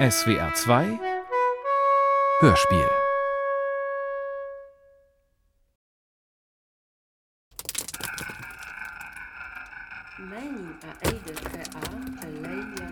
SWR 2 Hörspiel. Meni a eide tre a eleia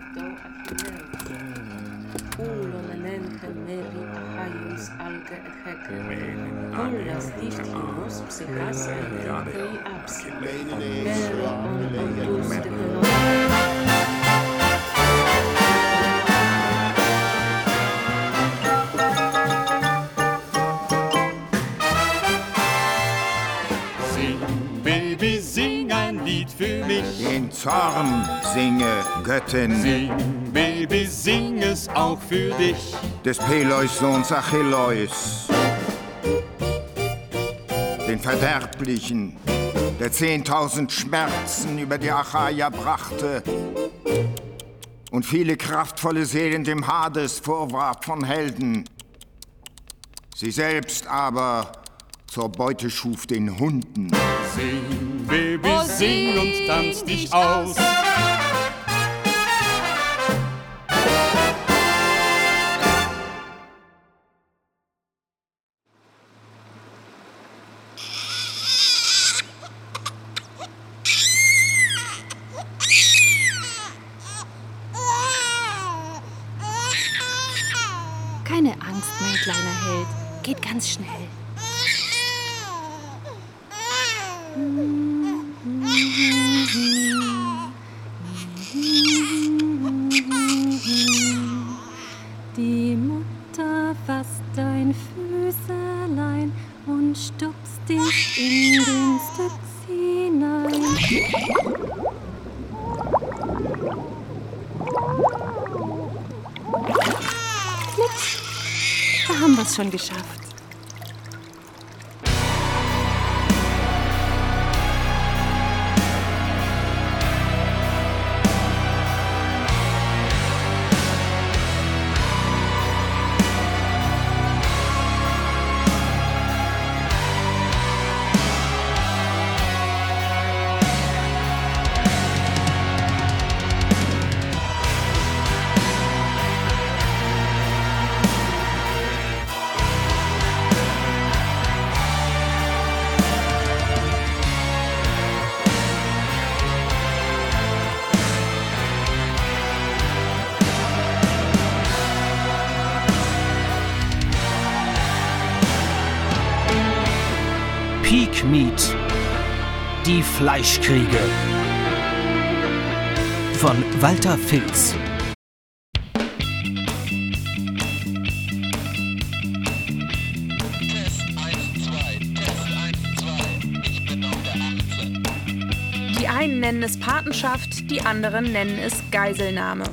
Zorn singe Göttin Sing, Baby, sing es auch für dich. des Peleus Sohns Achilleus. Den Verderblichen, der zehntausend Schmerzen über die Achaia brachte und viele kraftvolle Seelen dem Hades vorwarf von Helden. Sie selbst aber zur Beute schuf den Hunden. Sing, Baby, sing und tanz dich aus. Keine Peak Meat. Die Fleischkriege. Von Walter Filz. Die einen nennen es Patenschaft, die anderen nennen es Geiselnahme.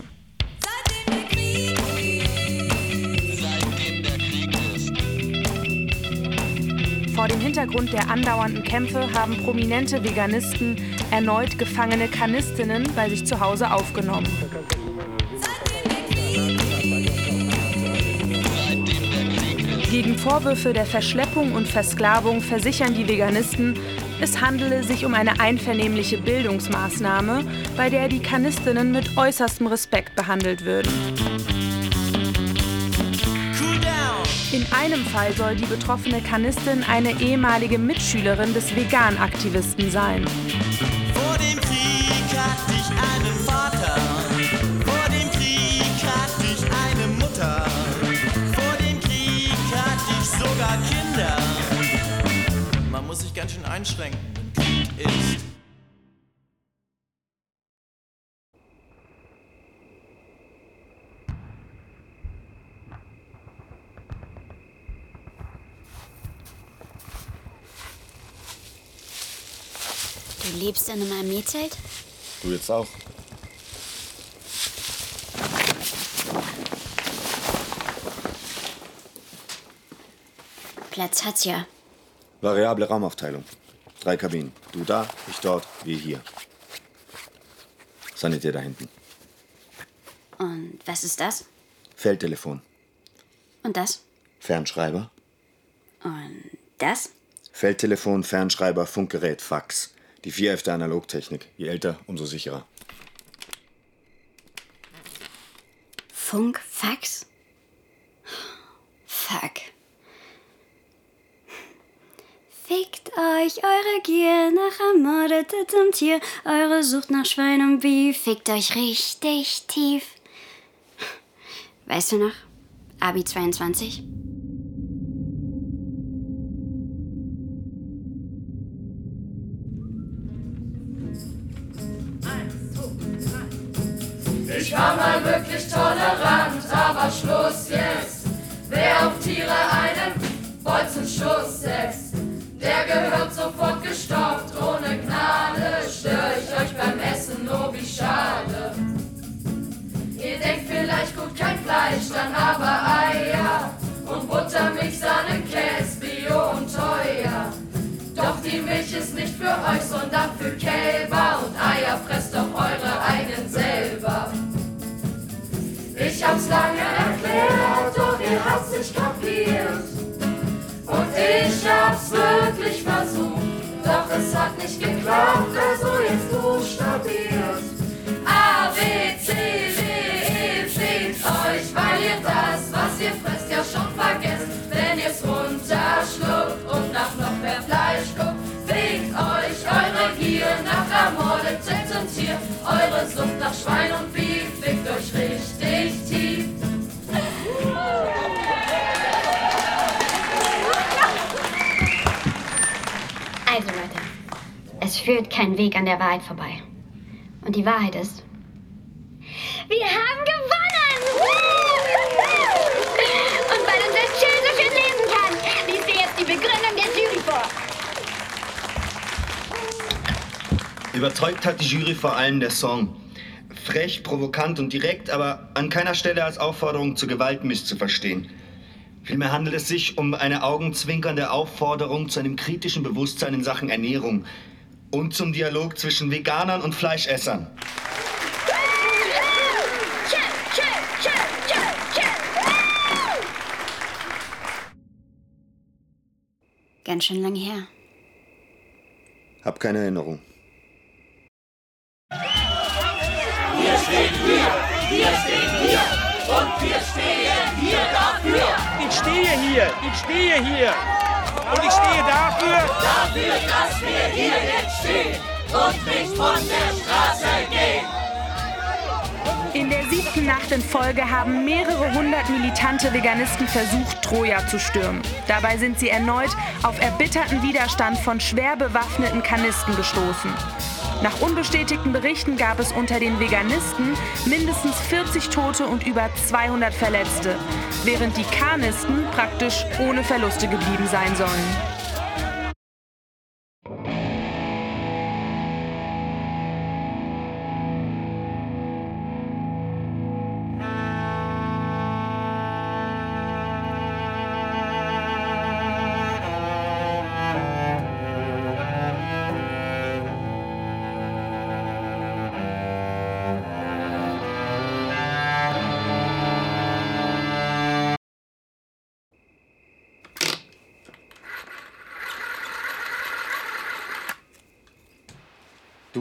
Hintergrund der andauernden Kämpfe haben prominente Veganisten erneut gefangene Kanistinnen bei sich zu Hause aufgenommen. Gegen Vorwürfe der Verschleppung und Versklavung versichern die Veganisten, es handele sich um eine einvernehmliche Bildungsmaßnahme, bei der die Kanistinnen mit äußerstem Respekt behandelt würden. In einem Fall soll die betroffene Kanistin eine ehemalige Mitschülerin des Vegan-Aktivisten sein. Vor dem Krieg hatte ich einen Vater. Vor dem Krieg hatte ich eine Mutter. Vor dem Krieg hatte ich sogar Kinder. Man muss sich ganz schön einschränken, wenn Krieg ist. Du lebst in einem Armeezelt? Du jetzt auch. Platz hat's ja. Variable Raumaufteilung. Drei Kabinen. Du da, ich dort, wir hier. Sanitär da hinten. Und was ist das? Feldtelefon. Und das? Fernschreiber. Und das? Feldtelefon, Fernschreiber, Funkgerät, Fax. Die vier F der Analogtechnik. Je älter, umso sicherer. Funk, Fax? Fuck. Fickt euch eure Gier nach ermordetem Tier, eure Sucht nach Schwein und Beef, fickt euch richtig tief. Weißt du noch? Abi 22? Ich war mal wirklich tolerant, aber Schluss jetzt. Wer auf Tiere einen Bolzenschuss setzt, der gehört sofort gestoppt, ohne Gnade. Stör ich euch beim Essen, oh wie schade. Ihr denkt vielleicht gut kein Fleisch, dann aber Eier und Buttermilch, Sahne, Käse, Bio und teuer. Doch die Milch ist nicht für euch, sondern für Kälber und Eier fresst doch eure eigenen selber. Ich hab's lange erklärt, doch ihr habt's nicht kapiert. Und ich hab's wirklich versucht, doch es hat nicht geklappt, also jetzt buchstabiert. A, B, C, D, E, fickt euch, weil ihr das, was ihr fresst, ja schon vergesst. Wenn ihr's runterschluckt und nach noch mehr Fleisch guckt, Eure Sucht nach Schwein und Beef fickt euch richtig tief. Also Leute, es führt kein Weg an der Wahrheit vorbei. Und die Wahrheit ist, wir haben gewonnen! Und weil unser Schild so schön lesen kann, liest ihr jetzt die Begründung der Jury vor. Überzeugt hat die Jury vor allem der Song. Frech, provokant und direkt, aber an keiner Stelle als Aufforderung zu Gewalt misszuverstehen. Vielmehr handelt es sich um eine augenzwinkernde Aufforderung zu einem kritischen Bewusstsein in Sachen Ernährung und zum Dialog zwischen Veganern und Fleischessern. Ganz schön lang her. Hab keine Erinnerung. Wir stehen hier, wir stehen hier und wir stehen hier dafür. Ich stehe hier, ich stehe hier. Und ich stehe dafür. Dafür, dass wir hier jetzt stehen und nicht von der Straße gehen. In der siebten Nacht in Folge haben mehrere hundert militante Veganisten versucht, Troja zu stürmen. Dabei sind sie erneut auf erbitterten Widerstand von schwer bewaffneten Kanisten gestoßen. Nach unbestätigten Berichten gab es unter den Veganisten mindestens 40 Tote und über 200 Verletzte, während die Karnisten praktisch ohne Verluste geblieben sein sollen.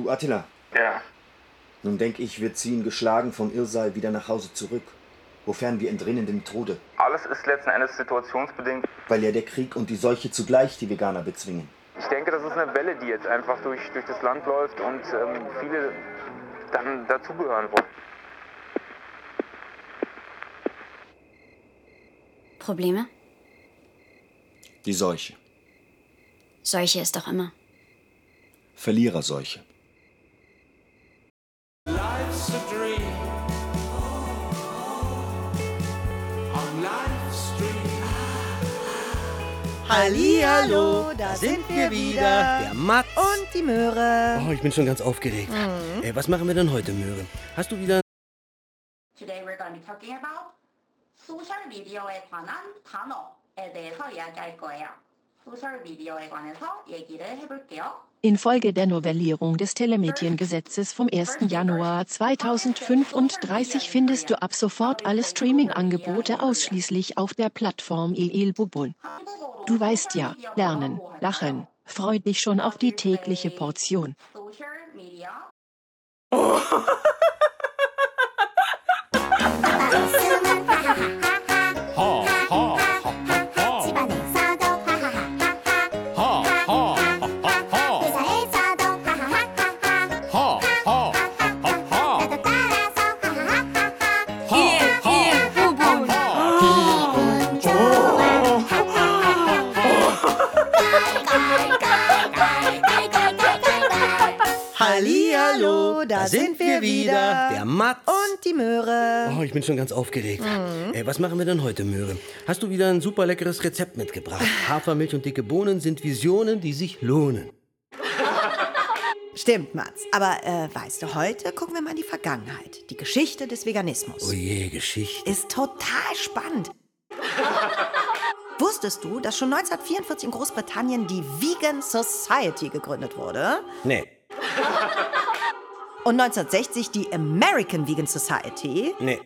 Du, Attila. Ja. Nun denk ich, wir ziehen geschlagen vom Irrseil wieder nach Hause zurück. Wofern wir entrinnen dem Tode. Alles ist letzten Endes situationsbedingt. Weil ja der Krieg und die Seuche zugleich die Veganer bezwingen. Ich denke, das ist eine Welle, die jetzt einfach durch, durch das Land läuft und ähm, viele dann dazugehören wollen. Probleme? Die Seuche. Seuche ist doch immer. Verliererseuche. Life's a dream. On life's stream. Hallihallo, da sind wir wieder. Der Mats. Und die Möhre. Oh, ich bin schon ganz aufgeregt. Mhm. Äh, was machen wir denn heute, Möhre? Hast du wieder Today we're going to be talking about 소셜 미디어에 관한 단어에 대해서 이야기할 거예요. 소셜 미디어에 관해서 얘기를 해볼게요. Infolge der Novellierung des Telemediengesetzes vom 1. Januar 2035 findest du ab sofort alle Streaming-Angebote ausschließlich auf der Plattform EL Bubun. Du weißt ja, lernen, lachen, freu dich schon auf die tägliche Portion. 소 Da sind wir wieder. Der Mats. Und die Möhre. Oh, ich bin schon ganz aufgeregt. Mhm. Äh, was machen wir denn heute, Möhre? Hast du wieder ein super leckeres Rezept mitgebracht? Hafermilch und dicke Bohnen sind Visionen, die sich lohnen. Stimmt, Mats. Aber äh, weißt du, heute gucken wir mal in die Vergangenheit. Die Geschichte des Veganismus. Oh je, Geschichte. Ist total spannend. Wusstest du, dass schon 1944 in Großbritannien die Vegan Society gegründet wurde? Nee, Und 1960 die American Vegan Society? nee,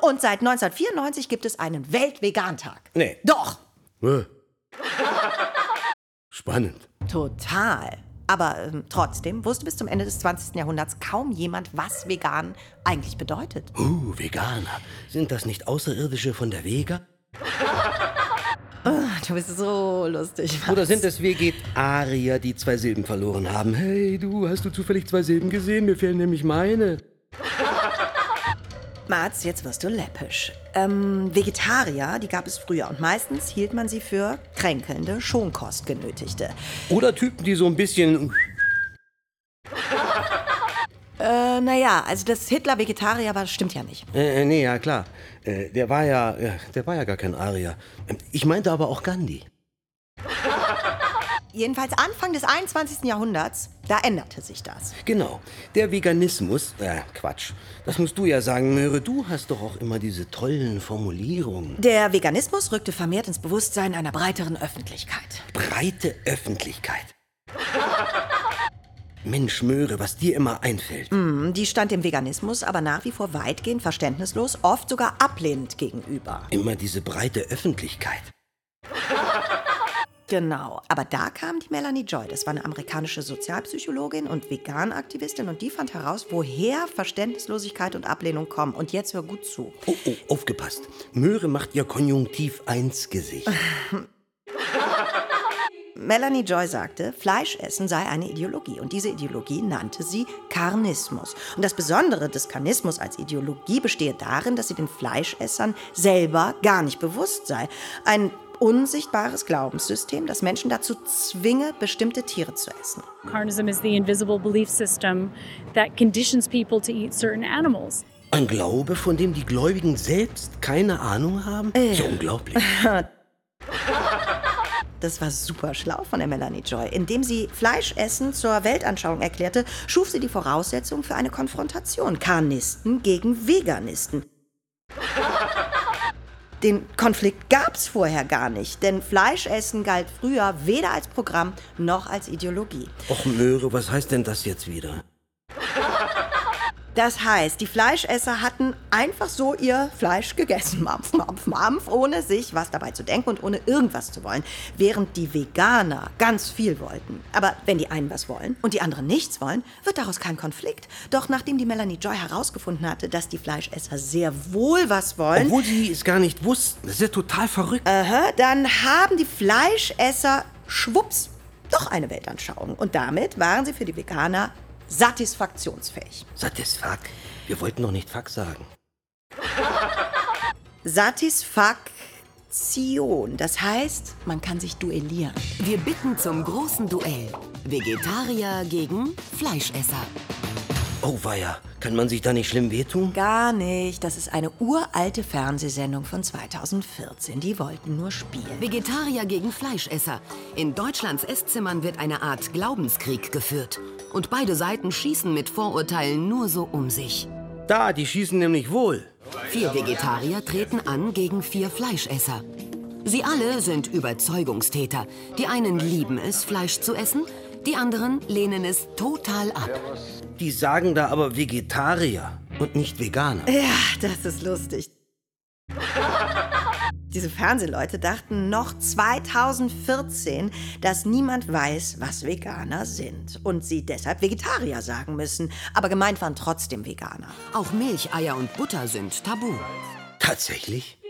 Und seit 1994 gibt es einen Weltvegantag. nee. Doch, Äh. Spannend. total. Aber ähm, trotzdem wusste bis zum Ende des 20. Jahrhunderts kaum jemand, was vegan eigentlich bedeutet. Uh, Veganer. Sind das nicht Außerirdische von der Vega? Du bist so lustig. Mats. Oder sind es Vegetarier, die zwei Silben verloren haben? Hey, du, hast du zufällig zwei Silben gesehen? Mir fehlen nämlich meine. Mats, jetzt wirst du läppisch. Ähm, Vegetarier, die gab es früher und meistens hielt man sie für kränkelnde, Schonkostgenötigte. Oder Typen, die so ein bisschen... Äh, naja, also dass Hitler Vegetarier war, stimmt ja nicht. Äh, äh, nee, ja, klar. Äh, der war ja, ja, der war ja gar kein Arier. Ähm, Ich meinte aber auch Gandhi. Jedenfalls Anfang des 21. Jahrhunderts, da änderte sich das. Genau. Der Veganismus, äh, Quatsch. Das musst du ja sagen, Möhre. Du hast doch auch immer diese tollen Formulierungen. Der Veganismus rückte vermehrt ins Bewusstsein einer breiteren Öffentlichkeit. Breite Öffentlichkeit. Mensch, Möhre, was dir immer einfällt. Hm, die stand dem Veganismus aber nach wie vor weitgehend verständnislos, oft sogar ablehnend gegenüber. Immer diese breite Öffentlichkeit. Genau, aber da kam die Melanie Joy. Das war eine amerikanische Sozialpsychologin und Vegan-Aktivistin und die fand heraus, woher Verständnislosigkeit und Ablehnung kommen. Und jetzt hör gut zu. Oh, oh, aufgepasst. Möhre macht ihr Konjunktiv 1 Gesicht. Melanie Joy sagte, Fleischessen sei eine Ideologie und diese Ideologie nannte sie Karnismus. Und das Besondere des Karnismus als Ideologie bestehe darin, dass sie den Fleischessern selber gar nicht bewusst sei. Ein unsichtbares Glaubenssystem, das Menschen dazu zwinge, bestimmte Tiere zu essen. Carnism is the invisible belief system that conditions people to eat certain animals. Ein Glaube, von dem die Gläubigen selbst keine Ahnung haben? So unglaublich. Das war super schlau von der Melanie Joy. Indem sie Fleischessen zur Weltanschauung erklärte, schuf sie die Voraussetzung für eine Konfrontation. Karnisten gegen Veganisten. Den Konflikt gab es vorher gar nicht, denn Fleischessen galt früher weder als Programm noch als Ideologie. Och, Möhre, was heißt denn das jetzt wieder? Das heißt, die Fleischesser hatten einfach so ihr Fleisch gegessen, mampf, mampf, mampf, ohne sich was dabei zu denken und ohne irgendwas zu wollen, während die Veganer ganz viel wollten. Aber wenn die einen was wollen und die anderen nichts wollen, wird daraus kein Konflikt. Doch nachdem die Melanie Joy herausgefunden hatte, dass die Fleischesser sehr wohl was wollen, Obwohl sie es gar nicht wussten. Das ist ja total verrückt. Aha, dann haben die Fleischesser schwupps doch eine Weltanschauung. Und damit waren sie für die Veganer satisfaktionsfähig. Satisfak. Wir wollten doch nicht Fuck sagen. Satisfaktion, das heißt, man kann sich duellieren. Wir bitten zum großen Duell. Vegetarier gegen Fleischesser. Oh, weia. Kann man sich da nicht schlimm wehtun? Gar nicht. Das ist eine uralte Fernsehsendung von 2014. Die wollten nur spielen. Vegetarier gegen Fleischesser. In Deutschlands Esszimmern wird eine Art Glaubenskrieg geführt. Und beide Seiten schießen mit Vorurteilen nur so um sich. Da, die schießen nämlich wohl. Vier Vegetarier treten an gegen vier Fleischesser. Sie alle sind Überzeugungstäter. Die einen lieben es, Fleisch zu essen, die anderen lehnen es total ab. Die sagen da aber Vegetarier und nicht Veganer. Ja, das ist lustig. Diese Fernsehleute dachten noch 2014, dass niemand weiß, was Veganer sind und sie deshalb Vegetarier sagen müssen. Aber gemeint waren trotzdem Veganer. Auch Milch, Eier und Butter sind tabu. Tatsächlich?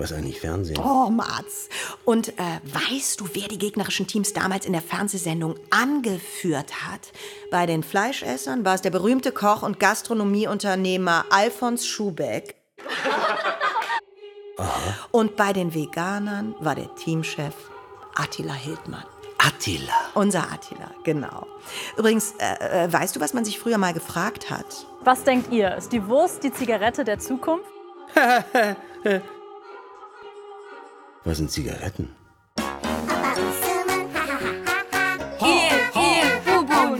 Was eigentlich Fernsehen? Oh, Mats. Und äh, weißt du, wer die gegnerischen Teams damals in der Fernsehsendung angeführt hat? Bei den Fleischessern war es der berühmte Koch und Gastronomieunternehmer Alfons Schubeck. Und bei den Veganern war der Teamchef Attila Hildmann. Attila. Unser Attila, genau. Übrigens, äh, äh, weißt du, was man sich früher mal gefragt hat? Was denkt ihr? Ist die Wurst die Zigarette der Zukunft? Was sind Zigaretten? Hier, hier, Bubun.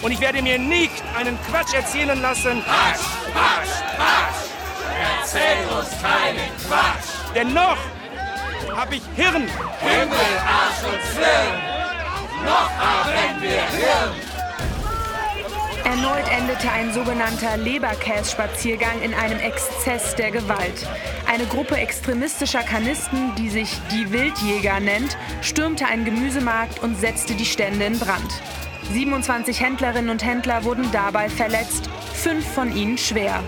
Und ich werde mir nicht einen Quatsch erzählen lassen. Quatsch, Quatsch, Quatsch. Erzähl uns keinen Quatsch. Denn noch habe ich Hirn. Himmel, Arsch und Zwirn. Noch haben wir Hirn. Erneut endete ein sogenannter Leberkäs-Spaziergang in einem Exzess der Gewalt. Eine Gruppe extremistischer Kanisten, die sich die Wildjäger nennt, stürmte einen Gemüsemarkt und setzte die Stände in Brand. 27 Händlerinnen und Händler wurden dabei verletzt, fünf von ihnen schwer.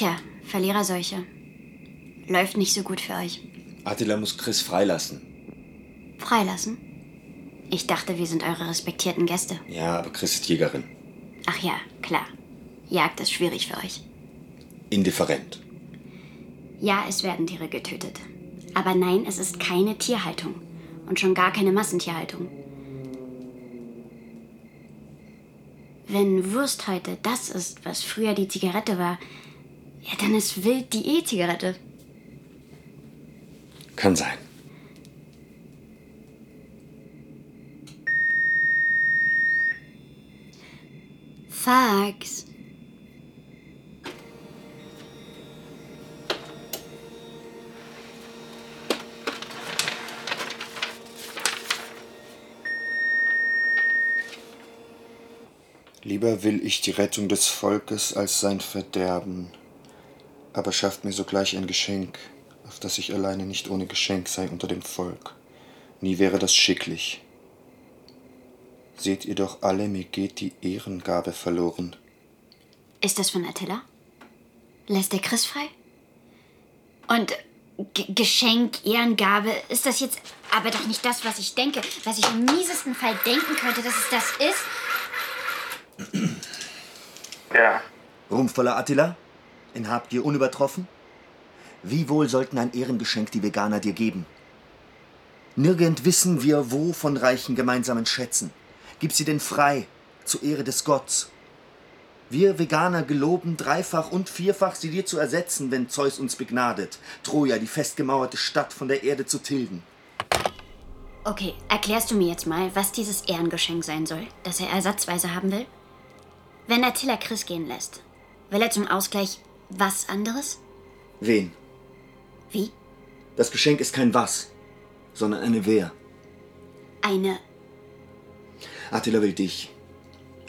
Tja, Verliererseuche. Läuft nicht so gut für euch. Attila muss Chris freilassen. Freilassen? Ich dachte, wir sind eure respektierten Gäste. Ja, aber Chris ist Jägerin. Ach ja, klar. Jagd ist schwierig für euch. Indifferent. Ja, es werden Tiere getötet. Aber nein, es ist keine Tierhaltung. Und schon gar keine Massentierhaltung. Wenn Wurst heute das ist, was früher die Zigarette war, ja, dann ist Wild die E-Zigarette. Kann sein. Fax. Lieber will ich die Rettung des Volkes als sein Verderben, aber schafft mir sogleich ein Geschenk, auf das ich alleine nicht ohne Geschenk sei unter dem Volk. Nie wäre das schicklich. Seht ihr doch alle, mir geht die Ehrengabe verloren. Ist das von Attila? Lässt der Chris frei? Und G Geschenk, Ehrengabe, ist das jetzt aber doch nicht das, was ich denke, was ich im miesesten Fall denken könnte, dass es das ist? Ja. Ruhmvoller Attila, in Habgier unübertroffen? Wie wohl sollten ein Ehrengeschenk die Veganer dir geben? Nirgend wissen wir wo von reichen gemeinsamen Schätzen. Gib sie denn frei, zur Ehre des Gotts. Wir Veganer geloben dreifach und vierfach sie dir zu ersetzen, wenn Zeus uns begnadet, Troja, die festgemauerte Stadt von der Erde zu tilgen. Okay, erklärst du mir jetzt mal, was dieses Ehrengeschenk sein soll, das er ersatzweise haben will? Wenn Attila Chris gehen lässt, will er zum Ausgleich was anderes? Wen? Wie? Das Geschenk ist kein Was, sondern eine Wer. Eine. Attila will dich.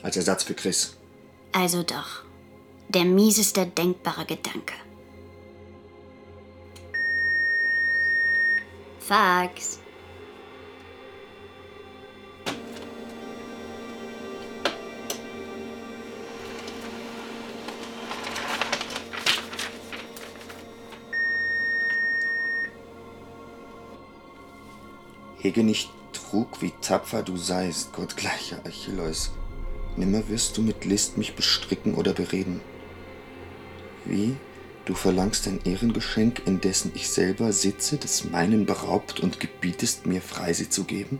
Als Ersatz für Chris. Also doch. Der mieseste denkbare Gedanke. Fax. Hege nicht Trug, wie tapfer du seist, gottgleicher Achilleus. Nimmer wirst du mit List mich bestricken oder bereden. Wie? Du verlangst ein Ehrengeschenk, indessen ich selber sitze, des meinen beraubt und gebietest mir frei sie zu geben?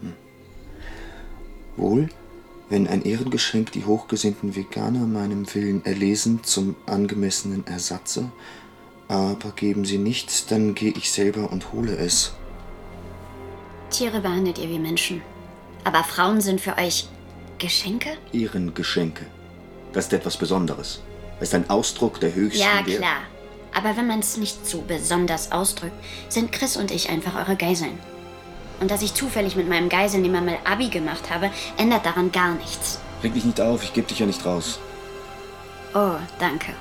Hm. Wohl, wenn ein Ehrengeschenk die hochgesinnten Veganer meinem Willen erlesen zum angemessenen Ersatze, aber geben sie nichts, dann gehe ich selber und hole es. Tiere behandelt ihr wie Menschen. Aber Frauen sind für euch Geschenke? Ehrengeschenke. Das ist etwas Besonderes. Das ist ein Ausdruck der höchsten Ja, Wert- klar. Aber wenn man es nicht so besonders ausdrückt, sind Chris und ich einfach eure Geiseln. Und dass ich zufällig mit meinem Geiselnehmer mal Abi gemacht habe, ändert daran gar nichts. Reg dich nicht auf, ich geb dich ja nicht raus. Oh, danke.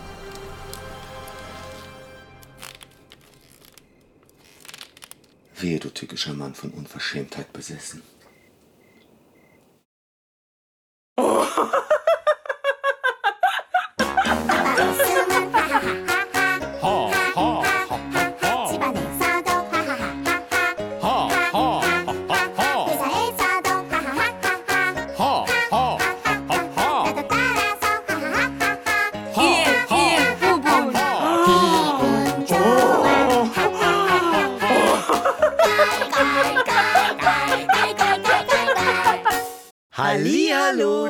Wehe, du tückischer Mann von Unverschämtheit besessen.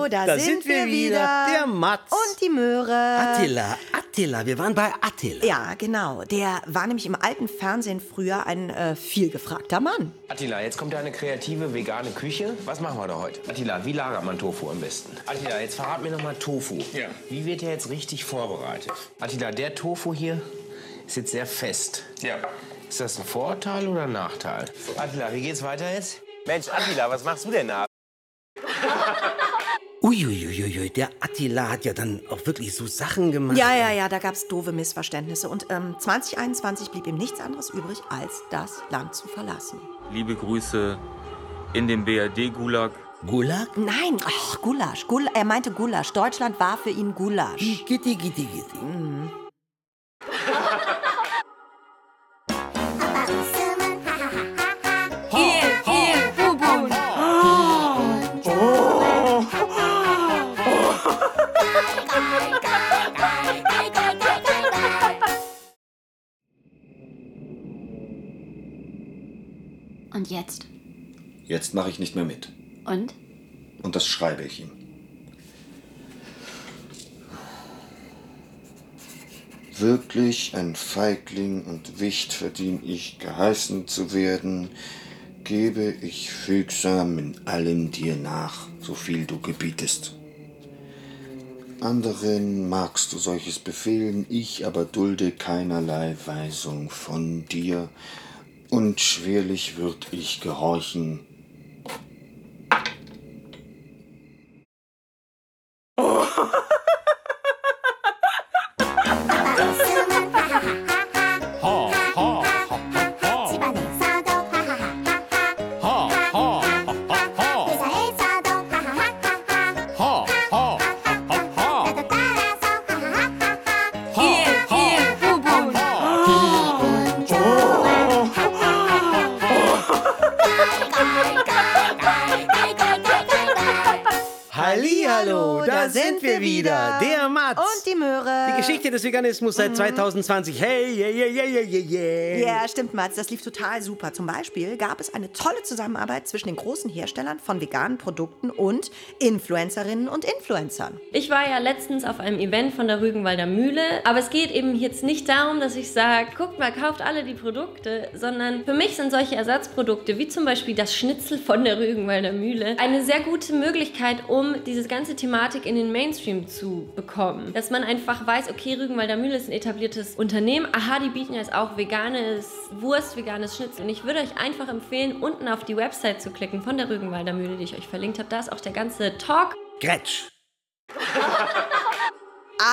Hallihallo, da, sind, wir wieder. Der Mats. Und die Möhre. Attila, Attila, wir waren bei Attila. Ja, genau. Der war nämlich im alten Fernsehen früher ein äh, vielgefragter Mann. Attila, jetzt kommt ja eine kreative vegane Küche. Was machen wir da heute? Attila, wie lagert man Tofu am besten? Attila, jetzt verrat mir noch mal Tofu. Ja. Wie wird der jetzt richtig vorbereitet? Attila, der Tofu hier ist jetzt sehr fest. Ja. Ist das ein Vorteil oder ein Nachteil? Attila, wie geht's weiter jetzt? Mensch, Attila, was machst du denn da? Uiuiuiui, der Attila hat ja dann auch wirklich so Sachen gemacht. Ja, ja, ja, da gab es doofe Missverständnisse. Und ähm, 2021 blieb ihm nichts anderes übrig, als das Land zu verlassen. Liebe Grüße in den BRD-Gulag. Gulag? Nein, ach, Gulasch. Gul er meinte Gulasch. Deutschland war für ihn Gulasch. Gitti, gitti, gitti. Mhm. Und jetzt? Jetzt mache ich nicht mehr mit. Und? Und das schreibe ich ihm. Wirklich ein Feigling und Wicht verdien ich geheißen zu werden, gebe ich fügsam in allem dir nach, so viel du gebietest. Anderen magst du solches befehlen, ich aber dulde keinerlei Weisung von dir, und schwerlich würd ich gehorchen. Des Veganismus seit 2020. Hey, yeah, yeah, yeah, yeah, yeah, yeah. Ja, stimmt, Mats. Das lief total super. Zum Beispiel gab es eine tolle Zusammenarbeit zwischen den großen Herstellern von veganen Produkten und Influencerinnen und Influencern. Ich war ja letztens auf einem Event von der Rügenwalder Mühle, aber es geht eben jetzt nicht darum, dass ich sage, guckt mal, kauft alle die Produkte, sondern für mich sind solche Ersatzprodukte, wie zum Beispiel das Schnitzel von der Rügenwalder Mühle, eine sehr gute Möglichkeit, um diese ganze Thematik in den Mainstream zu bekommen. Dass man einfach weiß, okay, Rügenwalder Mühle ist ein etabliertes Unternehmen, aha, die bieten jetzt auch veganes Wurst, veganes Schnitzel. Und ich würde euch einfach empfehlen, unten auf die Website zu klicken von der Rügenwalder Mühle, die ich euch verlinkt habe. Da ist auch der ganze Talk Gretsch.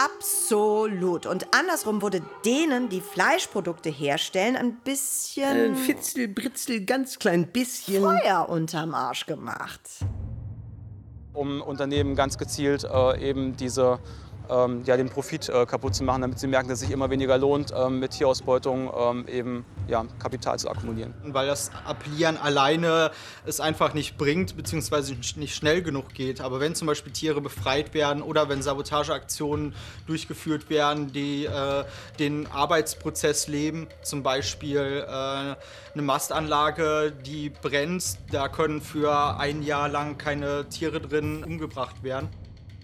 Absolut. Und andersrum wurde denen, die Fleischprodukte herstellen, ein bisschen Ein Fitzel, Britzel, ganz klein bisschen. Feuer unterm Arsch gemacht. um Unternehmen ganz gezielt äh, eben diese, ähm, ja, den Profit äh, kaputt zu machen, damit sie merken, dass es sich immer weniger lohnt, ähm, mit Tierausbeutung ähm, eben ja, Kapital zu akkumulieren. Weil das Appellieren alleine es einfach nicht bringt, beziehungsweise nicht schnell genug geht. Aber wenn zum Beispiel Tiere befreit werden oder wenn Sabotageaktionen durchgeführt werden, die äh, den Arbeitsprozess leben, zum Beispiel äh, eine Mastanlage, die brennt, da können für ein Jahr lang keine Tiere drin umgebracht werden.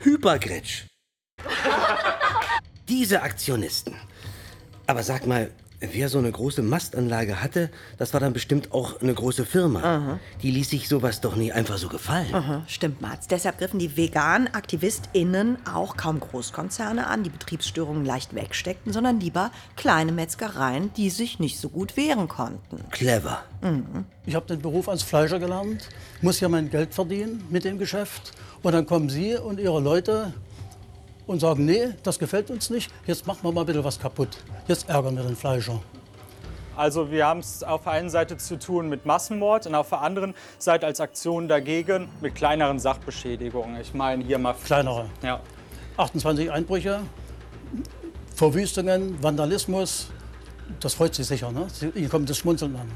Hypergretsch. Diese Aktionisten. Aber sag mal, Wer so eine große Mastanlage hatte, das war dann bestimmt auch eine große Firma. Aha. Die ließ sich sowas doch nie einfach so gefallen. Aha, stimmt, Mats. Deshalb griffen die veganen AktivistInnen auch kaum Großkonzerne an, die Betriebsstörungen leicht wegsteckten, sondern lieber kleine Metzgereien, die sich nicht so gut wehren konnten. Clever. Mhm. Ich habe den Beruf als Fleischer gelernt, muss ja mein Geld verdienen mit dem Geschäft. Und dann kommen Sie und Ihre Leute und sagen, nee, das gefällt uns nicht, jetzt machen wir mal ein bisschen was kaputt. Jetzt ärgern wir den Fleischer. Also wir haben es auf der einen Seite zu tun mit Massenmord und auf der anderen Seite als Aktion dagegen mit kleineren Sachbeschädigungen. Ich meine hier mal... Kleinere? Ja. 28 Einbrüche, Verwüstungen, Vandalismus, das freut Sie sicher, ne? Sie- Ihnen kommt das Schmunzeln an.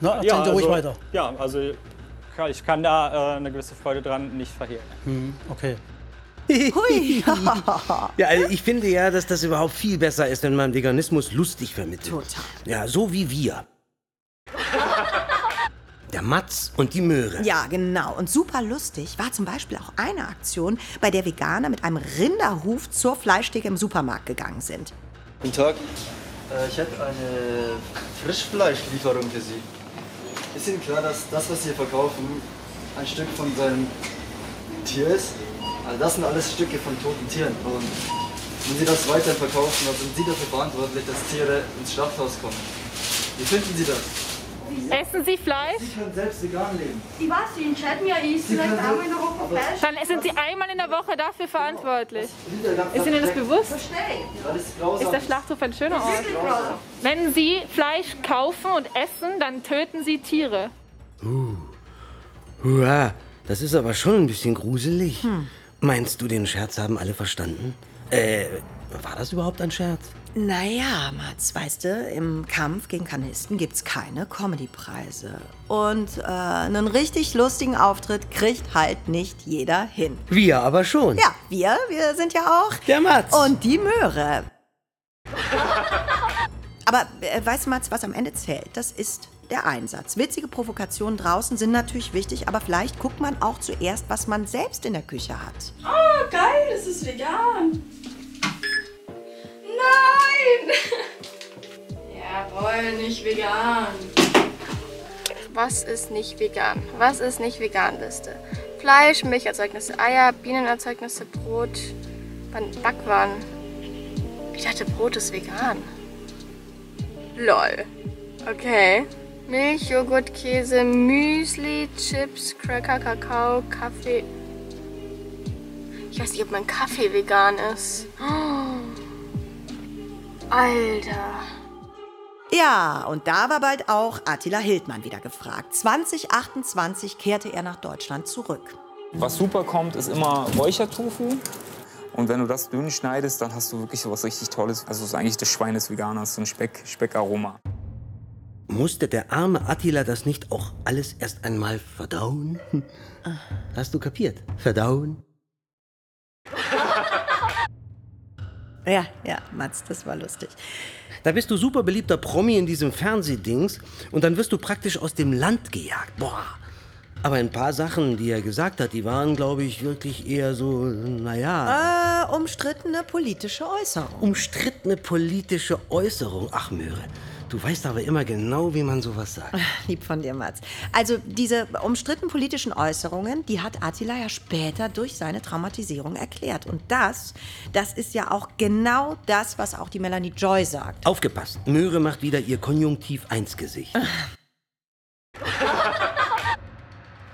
Na, erzählen Sie ruhig also, weiter. Ja, also ich kann da äh, eine gewisse Freude dran nicht verhehlen. Hm, okay. Hui. Ja, also ich finde ja, dass das überhaupt viel besser ist, wenn man Veganismus lustig vermittelt. Total. Ja, so wie wir. Der Matz und die Möhre. Ja, genau. Und super lustig war zum Beispiel auch eine Aktion, bei der Veganer mit einem Rinderhuf zur Fleischtheke im Supermarkt gegangen sind. Guten Tag. Äh, ich hätte eine Frischfleischlieferung für Sie. Ist Ihnen klar, dass das, was Sie hier verkaufen, ein Stück von seinem Tier ist? Also das sind alles Stücke von toten Tieren. Und wenn Sie das weiter verkaufen, dann sind Sie dafür verantwortlich, dass Tiere ins Schlachthaus kommen. Wie finden Sie das? Essen Sie Fleisch? Sie können selbst vegan leben. Ich weiß nicht, entscheiden ist Sie vielleicht einmal in der Woche Fleisch. Dann sind Sie einmal in der Woche dafür verantwortlich. Ist Ihnen das bewusst? Das ist der Schlachthof ein schöner Ort? Wenn Sie Fleisch kaufen und essen, dann töten Sie Tiere. Uh. Hurra, das ist aber schon ein bisschen gruselig. Hm. Meinst du, den Scherz haben alle verstanden? Äh, war das überhaupt ein Scherz? Naja, Mats, weißt du, im Kampf gegen Kanisten gibt's keine Comedy-Preise. Und äh, einen richtig lustigen Auftritt kriegt halt nicht jeder hin. Wir aber schon. Ja, wir, wir sind ja auch. Der Mats. Und die Möhre. Aber äh, weißt du, Mats, was am Ende zählt? Das ist der Einsatz. Witzige Provokationen draußen sind natürlich wichtig, aber vielleicht guckt man auch zuerst, was man selbst in der Küche hat. Oh, geil, es ist vegan. Nein! Jawohl, nicht vegan. Was ist nicht vegan? Was ist nicht vegan Liste? Fleisch, Milcherzeugnisse, Eier, Bienenerzeugnisse, Brot, Backwaren. Ich dachte, Brot ist vegan. Lol. Okay. Milch, Joghurt, Käse, Müsli, Chips, Cracker, Kakao, Kaffee. Ich weiß nicht, ob mein Kaffee vegan ist. Oh. Alter. Ja, und da war bald auch Attila Hildmann wieder gefragt. 2028 kehrte er nach Deutschland zurück. Was super kommt, ist immer Räuchertofu. Und wenn du das dünn schneidest, dann hast du wirklich so was richtig Tolles. Also es ist eigentlich das Schwein des Veganers, so ein Speck, Speckaroma. Musste der arme Attila das nicht auch alles erst einmal verdauen? Hast du kapiert? Verdauen? Ja, ja, Mats, das war lustig. Da bist du super beliebter Promi in diesem Fernsehdings und dann wirst du praktisch aus dem Land gejagt. Boah. Aber ein paar Sachen, die er gesagt hat, die waren, glaube ich, wirklich eher so, naja. Äh, umstrittene politische Äußerung. Umstrittene politische Äußerung. Ach, Möhre. Du weißt aber immer genau, wie man sowas sagt. Lieb von dir, Mats. Also diese umstrittenen politischen Äußerungen, die hat Attila ja später durch seine Traumatisierung erklärt. Und das, das ist ja auch genau das, was auch die Melanie Joy sagt. Aufgepasst. Möhre macht wieder ihr Konjunktiv-1-Gesicht.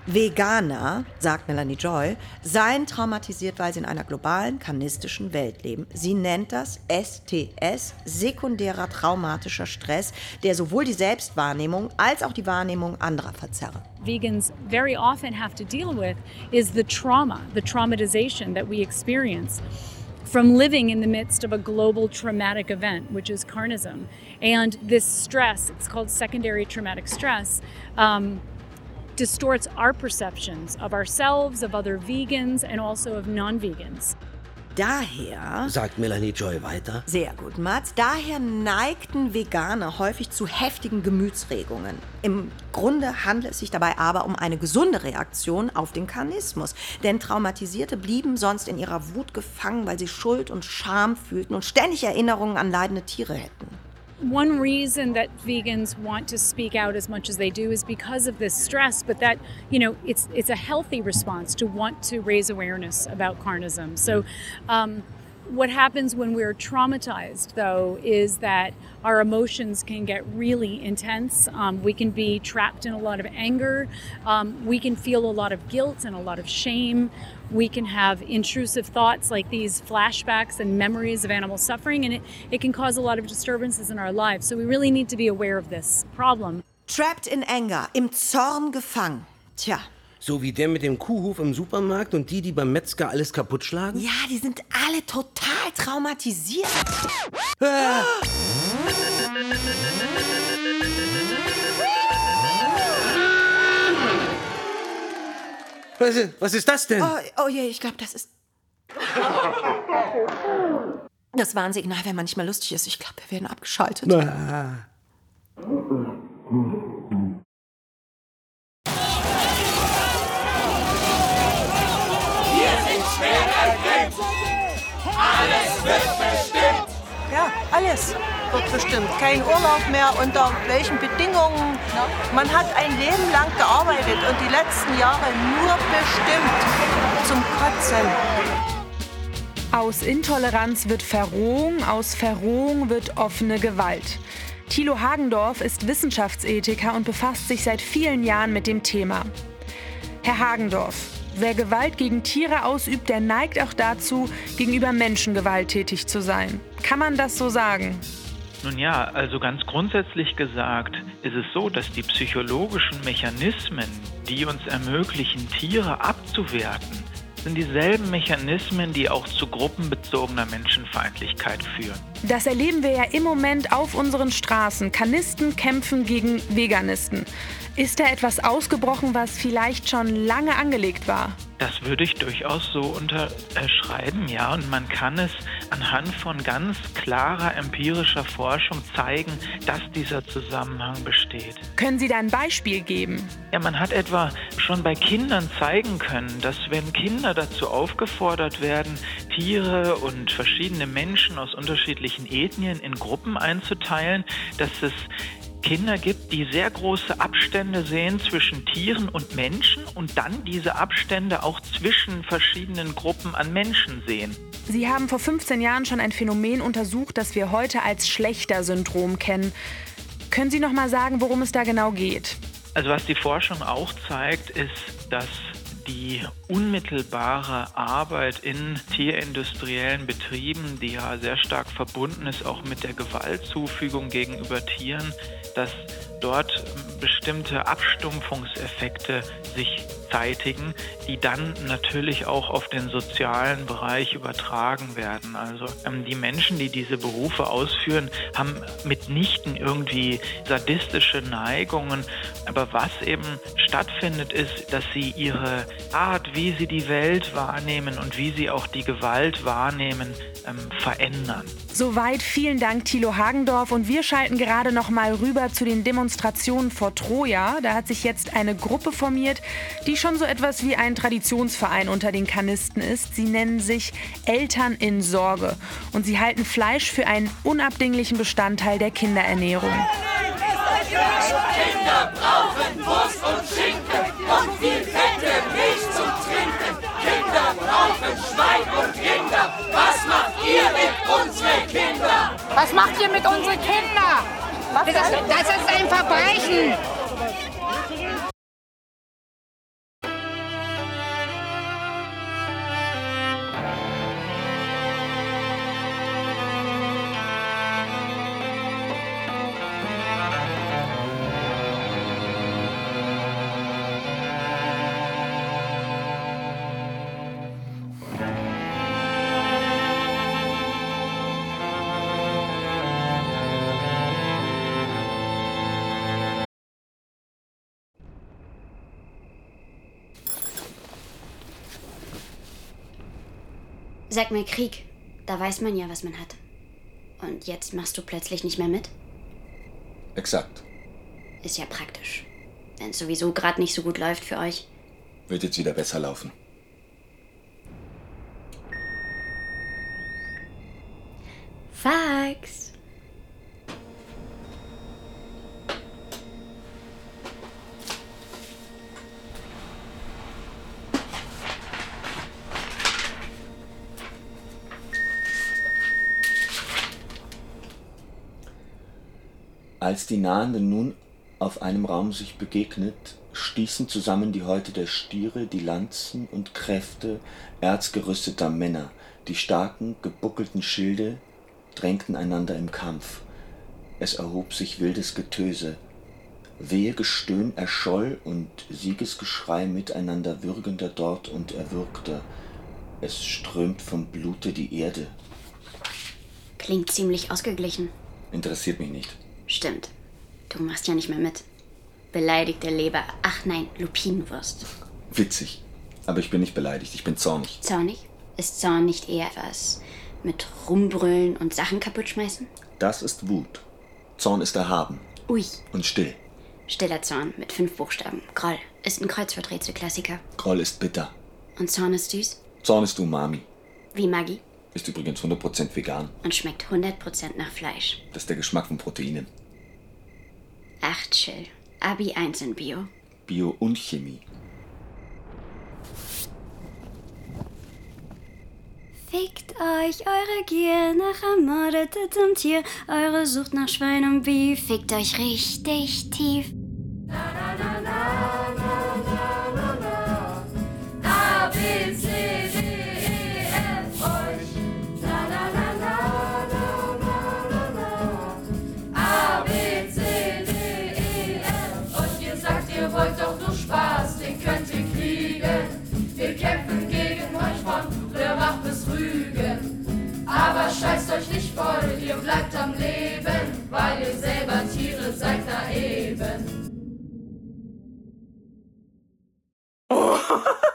Veganer, sagt Melanie Joy, seien traumatisiert, weil sie in einer globalen, karnistischen Welt leben. Sie nennt das STS, sekundärer traumatischer Stress, der sowohl die Selbstwahrnehmung als auch die Wahrnehmung anderer verzerre. vegans very often have to deal with is the trauma, the traumatization that we experience from living in the midst of a global traumatic event, which is carnism. And this stress, it's called secondary traumatic stress, um, distorts our perceptions of ourselves, of other vegans, and also of non vegans. Daher Sagt Melanie Joy weiter. Sehr gut, Mats. Daher neigten Veganer häufig zu heftigen Gemütsregungen. Im Grunde handelt es sich dabei aber um eine gesunde Reaktion auf den Karnismus. Denn Traumatisierte blieben sonst in ihrer Wut gefangen, weil sie Schuld und Scham fühlten und ständig Erinnerungen an leidende Tiere hätten. One reason that vegans want to speak out as much as they do is because of this stress but that you know it's it's a healthy response to want to raise awareness about carnism. So um, what happens when we're traumatized, though, is that our emotions can get really intense. Um, we can be trapped in a lot of anger. Um, we can feel a lot of guilt and a lot of shame. We can have intrusive thoughts like these flashbacks and memories of animal suffering, and it, it can cause a lot of disturbances in our lives. So we really need to be aware of this problem. Trapped in anger, im Zorn gefangen. Tja. So wie der mit dem Kuhhof im Supermarkt und die, die beim Metzger alles kaputt schlagen? Ja, die sind alle total traumatisiert. Ah. Was, was ist das denn? Oh, oh je, ich glaube, das ist. Das Warnsignal, wenn man nicht mehr lustig ist. Ich glaube, wir werden abgeschaltet. Ah. Alles wird bestimmt. Kein Urlaub mehr, unter welchen Bedingungen. Man hat ein Leben lang gearbeitet und die letzten Jahre nur bestimmt zum Kotzen. Aus Intoleranz wird Verrohung, aus Verrohung wird offene Gewalt. Thilo Hagendorf ist Wissenschaftsethiker und befasst sich seit vielen Jahren mit dem Thema. Herr Hagendorf, wer Gewalt gegen Tiere ausübt, der neigt auch dazu, gegenüber Menschen gewalttätig zu sein. Kann man das so sagen? Nun ja, also ganz grundsätzlich gesagt ist es so, dass die psychologischen Mechanismen, die uns ermöglichen, Tiere abzuwerten, sind dieselben Mechanismen, die auch zu gruppenbezogener Menschenfeindlichkeit führen. Das erleben wir ja im Moment auf unseren Straßen. Kanisten kämpfen gegen Veganisten. Ist da etwas ausgebrochen, was vielleicht schon lange angelegt war? Das würde ich durchaus so unterschreiben, ja. Und man kann es anhand von ganz klarer empirischer Forschung zeigen, dass dieser Zusammenhang besteht. Können Sie da ein Beispiel geben? Ja, man hat etwa schon bei Kindern zeigen können, dass wenn Kinder dazu aufgefordert werden, Tiere und verschiedene Menschen aus unterschiedlichen Ethnien in Gruppen einzuteilen, dass es Kinder gibt, die sehr große Abstände sehen zwischen Tieren und Menschen und dann diese Abstände auch zwischen verschiedenen Gruppen an Menschen sehen. Sie haben vor 15 Jahren schon ein Phänomen untersucht, das wir heute als Schlechter-Syndrom kennen. Können Sie noch mal sagen, worum es da genau geht? Also was die Forschung auch zeigt, ist, dass die unmittelbare Arbeit in tierindustriellen Betrieben, die ja sehr stark verbunden ist auch mit der Gewaltzufügung gegenüber Tieren, dass dort bestimmte Abstumpfungseffekte sich zeitigen, die dann natürlich auch auf den sozialen Bereich übertragen werden. Also ähm, die Menschen, die diese Berufe ausführen, haben mitnichten irgendwie sadistische Neigungen, aber was eben stattfindet, ist, dass sie ihre Art, wie sie die Welt wahrnehmen und wie sie auch die Gewalt wahrnehmen, ähm, verändern. Soweit vielen Dank, Thilo Hagendorf. Und wir schalten gerade noch mal rüber zu den Demonstrationen vor Troja. Da hat sich jetzt eine Gruppe formiert, die schon so etwas wie ein Traditionsverein unter den Kanisten ist. Sie nennen sich Eltern in Sorge. Und sie halten Fleisch für einen unabdinglichen Bestandteil der Kinderernährung. Kinder brauchen Wurst und Schinken und viel fette Milch zum Trinken. Kinder brauchen Schwein und Rinder. Was macht ihr mit unseren Kindern? Was macht ihr mit unseren Kindern? Das ist, das ist ein Verbrechen. Sag mal, Krieg, da weiß man ja, was man hat. Und jetzt machst du plötzlich nicht mehr mit? Exakt. Ist ja praktisch. Wenn es sowieso gerade nicht so gut läuft für euch. Wird jetzt wieder besser laufen. Fax. Als die Nahenden nun auf einem Raum sich begegnet, stießen zusammen die Häute der Stiere, die Lanzen und Kräfte erzgerüsteter Männer, die starken, gebuckelten Schilde drängten einander im Kampf. Es erhob sich wildes Getöse. Wehegestöhn erscholl und Siegesgeschrei miteinander würgender dort und erwürgter. Es strömt vom Blute die Erde. Klingt ziemlich ausgeglichen. Interessiert mich nicht. Stimmt. Du machst ja nicht mehr mit. Beleidigte Leber. Ach nein, Lupinenwurst. Witzig. Aber ich bin nicht beleidigt, ich bin zornig. Zornig? Ist Zorn nicht eher was mit Rumbrüllen und Sachen kaputt schmeißen? Das ist Wut. Zorn ist erhaben Ui, und still. stiller Zorn mit fünf Buchstaben. Groll ist ein Kreuzworträtselklassiker. Groll ist bitter. Und Zorn ist süß? Zorn ist Umami. Wie Maggi Ist übrigens 100% vegan. und schmeckt 100% nach Fleisch. Das ist der Geschmack von Proteinen. Ach, chill. Abi 1 in Bio. Bio und Chemie. Fickt euch eure Gier nach ermordetem Tier, eure Sucht nach Schwein und Bier, fickt euch richtig tief. A, B, C, D, E, Aber scheißt euch nicht voll, ihr bleibt am Leben, weil ihr selber Tiere seid da eben. Weißt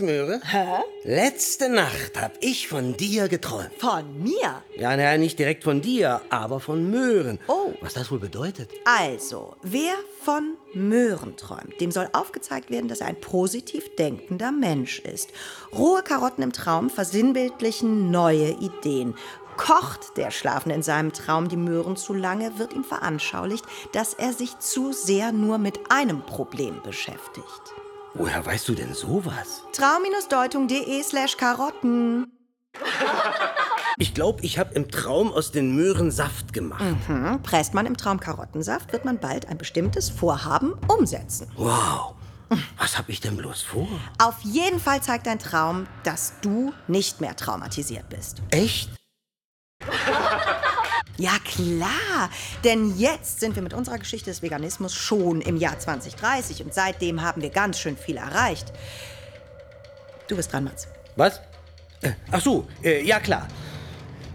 du was, Möhre? Hä? Letzte Nacht hab ich von dir geträumt. Von mir? Ja, naja, nicht direkt von dir, aber von Möhren. Oh. Was das wohl bedeutet? Also, wer von Möhren träumt, dem soll aufgezeigt werden, dass er ein positiv denkender Mensch ist. Rohe Karotten im Traum versinnbildlichen neue Ideen. Kocht der Schlafende in seinem Traum die Möhren zu lange, wird ihm veranschaulicht, dass er sich zu sehr nur mit einem Problem beschäftigt. Woher weißt du denn sowas? Traum-deutung.de slash Karotten. Ich glaube, ich habe im Traum aus den Möhren Saft gemacht. Mhm. Presst man im Traum Karottensaft, wird man bald ein bestimmtes Vorhaben umsetzen. Wow. Was hab ich denn bloß vor? Auf jeden Fall zeigt dein Traum, dass du nicht mehr traumatisiert bist. Echt? Ja, klar. Denn jetzt sind wir mit unserer Geschichte des Veganismus schon im Jahr 2030 und seitdem haben wir ganz schön viel erreicht. Du bist dran, Mats. Was? Äh, ach so, äh, ja klar.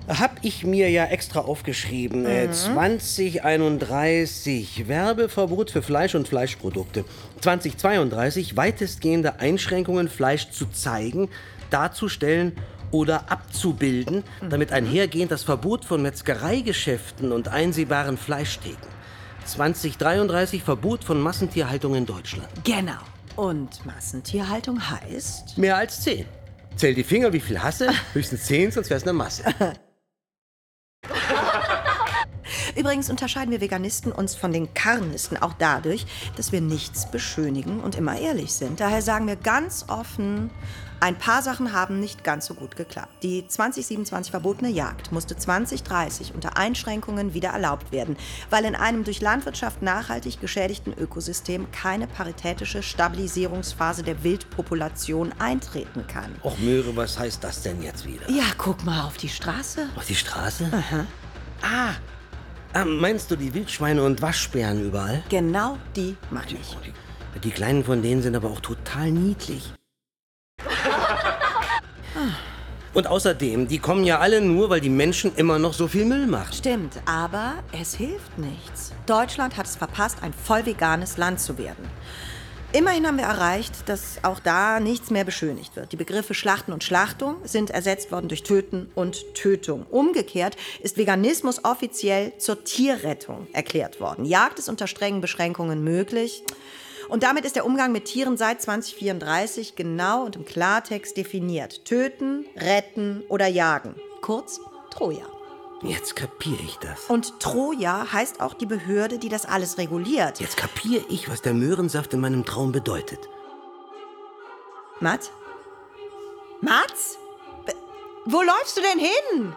Hab ich mir ja extra aufgeschrieben. Äh, Mhm. 2031 Werbeverbot für Fleisch und Fleischprodukte. 2032 weitestgehende Einschränkungen, Fleisch zu zeigen, darzustellen oder abzubilden, damit einhergehend das Verbot von Metzgereigeschäften und einsehbaren Fleischtheken. 2033 Verbot von Massentierhaltung in Deutschland. Genau. Und Massentierhaltung heißt? Mehr als zehn. Zähl die Finger, wie viel hasse? Höchstens zehn, sonst wär's eine Masse. Übrigens unterscheiden wir Veganisten uns von den Karnisten auch dadurch, dass wir nichts beschönigen und immer ehrlich sind. Daher sagen wir ganz offen, ein paar Sachen haben nicht ganz so gut geklappt. Die 2027 verbotene Jagd musste 2030 unter Einschränkungen wieder erlaubt werden, weil in einem durch Landwirtschaft nachhaltig geschädigten Ökosystem keine paritätische Stabilisierungsphase der Wildpopulation eintreten kann. Och, Möhre, was heißt das denn jetzt wieder? Ja, guck mal auf die Straße. Auf die Straße? Ah, ah, meinst du die Wildschweine und Waschbären überall? Genau die meine ich. Die Kleinen von denen sind aber auch total niedlich. Und außerdem, die kommen ja alle nur, weil die Menschen immer noch so viel Müll machen. Stimmt, aber es hilft nichts. Deutschland hat es verpasst, ein voll veganes Land zu werden. Immerhin haben wir erreicht, dass auch da nichts mehr beschönigt wird. Die Begriffe Schlachten und Schlachtung sind ersetzt worden durch Töten und Tötung. Umgekehrt ist Veganismus offiziell zur Tierrettung erklärt worden. Jagd ist unter strengen Beschränkungen möglich. Und damit ist der Umgang mit Tieren seit 2034 genau und im Klartext definiert. Töten, retten oder jagen. Kurz Troja. Jetzt kapiere ich das. Und Troja heißt auch die Behörde, die das alles reguliert. Jetzt kapiere ich, was der Möhrensaft in meinem Traum bedeutet. Mats? Mats? Wo läufst du denn hin?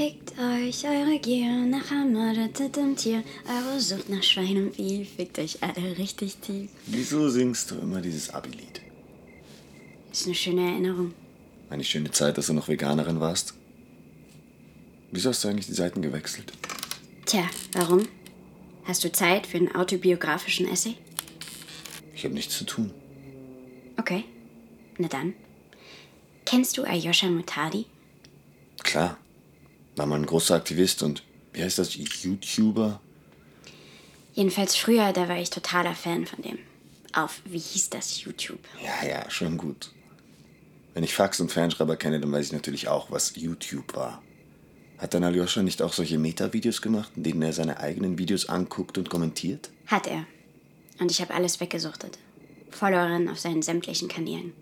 Fickt euch eure Gier nach ermordetem Tier. Eure Sucht nach Schwein und Vieh fickt euch alle richtig tief. Wieso singst du immer dieses Abi-Lied? Ist eine schöne Erinnerung. Eine schöne Zeit, dass du noch Veganerin warst. Wieso hast du eigentlich die Seiten gewechselt? Tja, warum? Hast du Zeit für einen autobiografischen Essay? Ich habe nichts zu tun. Okay. Na dann. Kennst du Ayosha Mutadi? Klar. War mal ein großer Aktivist und, wie heißt das, YouTuber? Jedenfalls früher, da war ich totaler Fan von dem. Auf, wie hieß das, YouTube? Ja, ja, schon gut. Wenn ich Fax und Fernschreiber kenne, dann weiß ich natürlich auch, was YouTube war. Hat dann Aljoscha nicht auch solche Meta-Videos gemacht, in denen er seine eigenen Videos anguckt und kommentiert? Hat er. Und ich habe alles weggesuchtet. Followerin auf seinen sämtlichen Kanälen.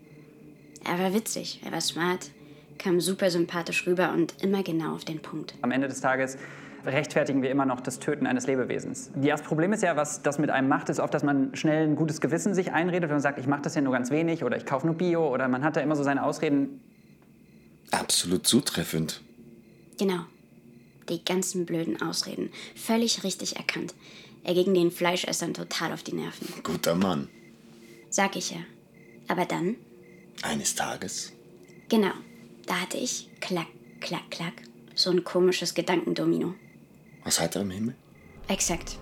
Er war witzig, er war smart, kam super sympathisch rüber und immer genau auf den Punkt. Am Ende des Tages rechtfertigen wir immer noch das Töten eines Lebewesens. Das Problem ist ja, was das mit einem macht, ist oft, dass man schnell ein gutes Gewissen sich einredet und sagt, ich mache das ja nur ganz wenig oder ich kaufe nur Bio oder man hat da immer so seine Ausreden. Absolut zutreffend. Genau. Die ganzen blöden Ausreden. Völlig richtig erkannt. Er ging den Fleischessern total auf die Nerven. Guter Mann. Sag ich ja. Aber dann, Eines Tages. genau, da hatte ich, klack, klack, klack, so ein komisches Gedankendomino. Aus heiterem Himmel? Exakt.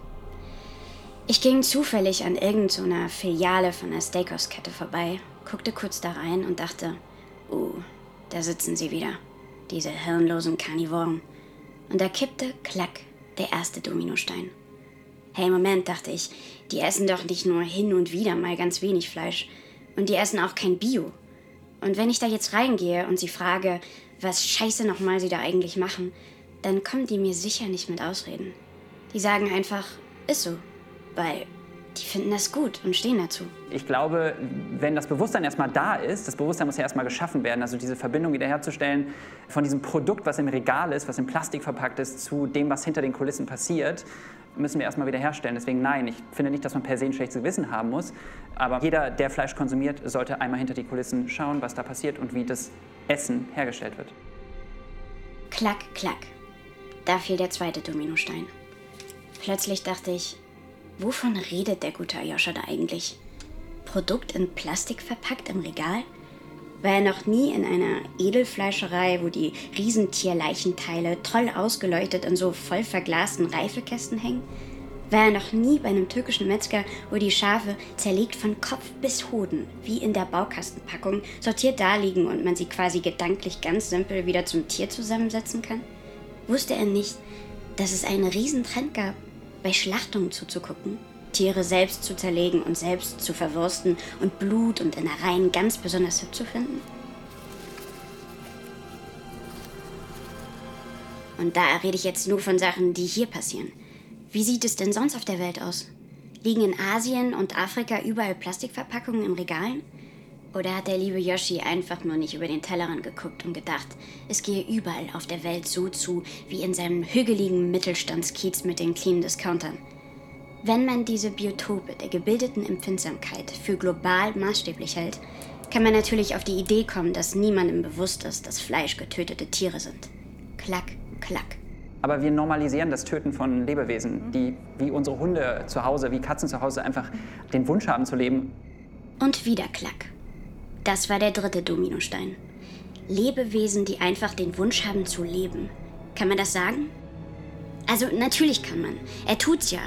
Ich ging zufällig an irgendeiner Filiale von einer Steakhouse-Kette vorbei, guckte kurz da rein und dachte, uh, da sitzen sie wieder, diese hirnlosen Karnivoren. Und da kippte, klack, der erste Dominostein. Hey, Moment, dachte ich, die essen doch nicht nur hin und wieder mal ganz wenig Fleisch. Und die essen auch kein Bio. Und wenn ich da jetzt reingehe und sie frage, was Scheiße nochmal sie da eigentlich machen, dann kommen die mir sicher nicht mit Ausreden. Die sagen einfach, ist so. Weil die finden das gut und stehen dazu. Ich glaube, wenn das Bewusstsein erstmal da ist, das Bewusstsein muss ja erstmal geschaffen werden, also diese Verbindung wiederherzustellen von diesem Produkt, was im Regal ist, was in Plastik verpackt ist, zu dem, was hinter den Kulissen passiert, müssen wir erstmal wieder herstellen. Deswegen nein, ich finde nicht, dass man per se ein schlechtes Gewissen haben muss, aber jeder, der Fleisch konsumiert, sollte einmal hinter die Kulissen schauen, was da passiert und wie das Essen hergestellt wird. Klack, klack. Da fiel der zweite Dominostein. Plötzlich dachte ich, wovon redet der gute Ayosha da eigentlich? Produkt in Plastik verpackt im Regal? War er noch nie in einer Edelfleischerei, wo die Riesentierleichenteile toll ausgeleuchtet in so voll verglasten Reifekästen hängen? War er noch nie bei einem türkischen Metzger, wo die Schafe zerlegt von Kopf bis Hoden, wie in der Baukastenpackung, sortiert daliegen und man sie quasi gedanklich ganz simpel wieder zum Tier zusammensetzen kann? Wusste er nicht, dass es einen Riesentrend gab, bei Schlachtungen zuzugucken, Tiere selbst zu zerlegen und selbst zu verwursten und Blut und Innereien ganz besonders hübsch zu finden? Und da rede ich jetzt nur von Sachen, die hier passieren. Wie sieht es denn sonst auf der Welt aus? Liegen in Asien und Afrika überall Plastikverpackungen in Regalen? Oder hat der liebe Yoshi einfach nur nicht über den Tellerrand geguckt und gedacht, es gehe überall auf der Welt so zu wie in seinem hügeligen Mittelstandskiez mit den clean Discountern? Wenn man diese Biotope der gebildeten Empfindsamkeit für global maßstäblich hält, kann man natürlich auf die Idee kommen, dass niemandem bewusst ist, dass Fleisch getötete Tiere sind. Klack, klack. Aber wir normalisieren das Töten von Lebewesen, die wie unsere Hunde zu Hause, wie Katzen zu Hause einfach den Wunsch haben zu leben. Und wieder Klack. Das war der dritte Dominostein. Lebewesen, die einfach den Wunsch haben zu leben. Kann man das sagen? Also natürlich kann man. Er tut's ja.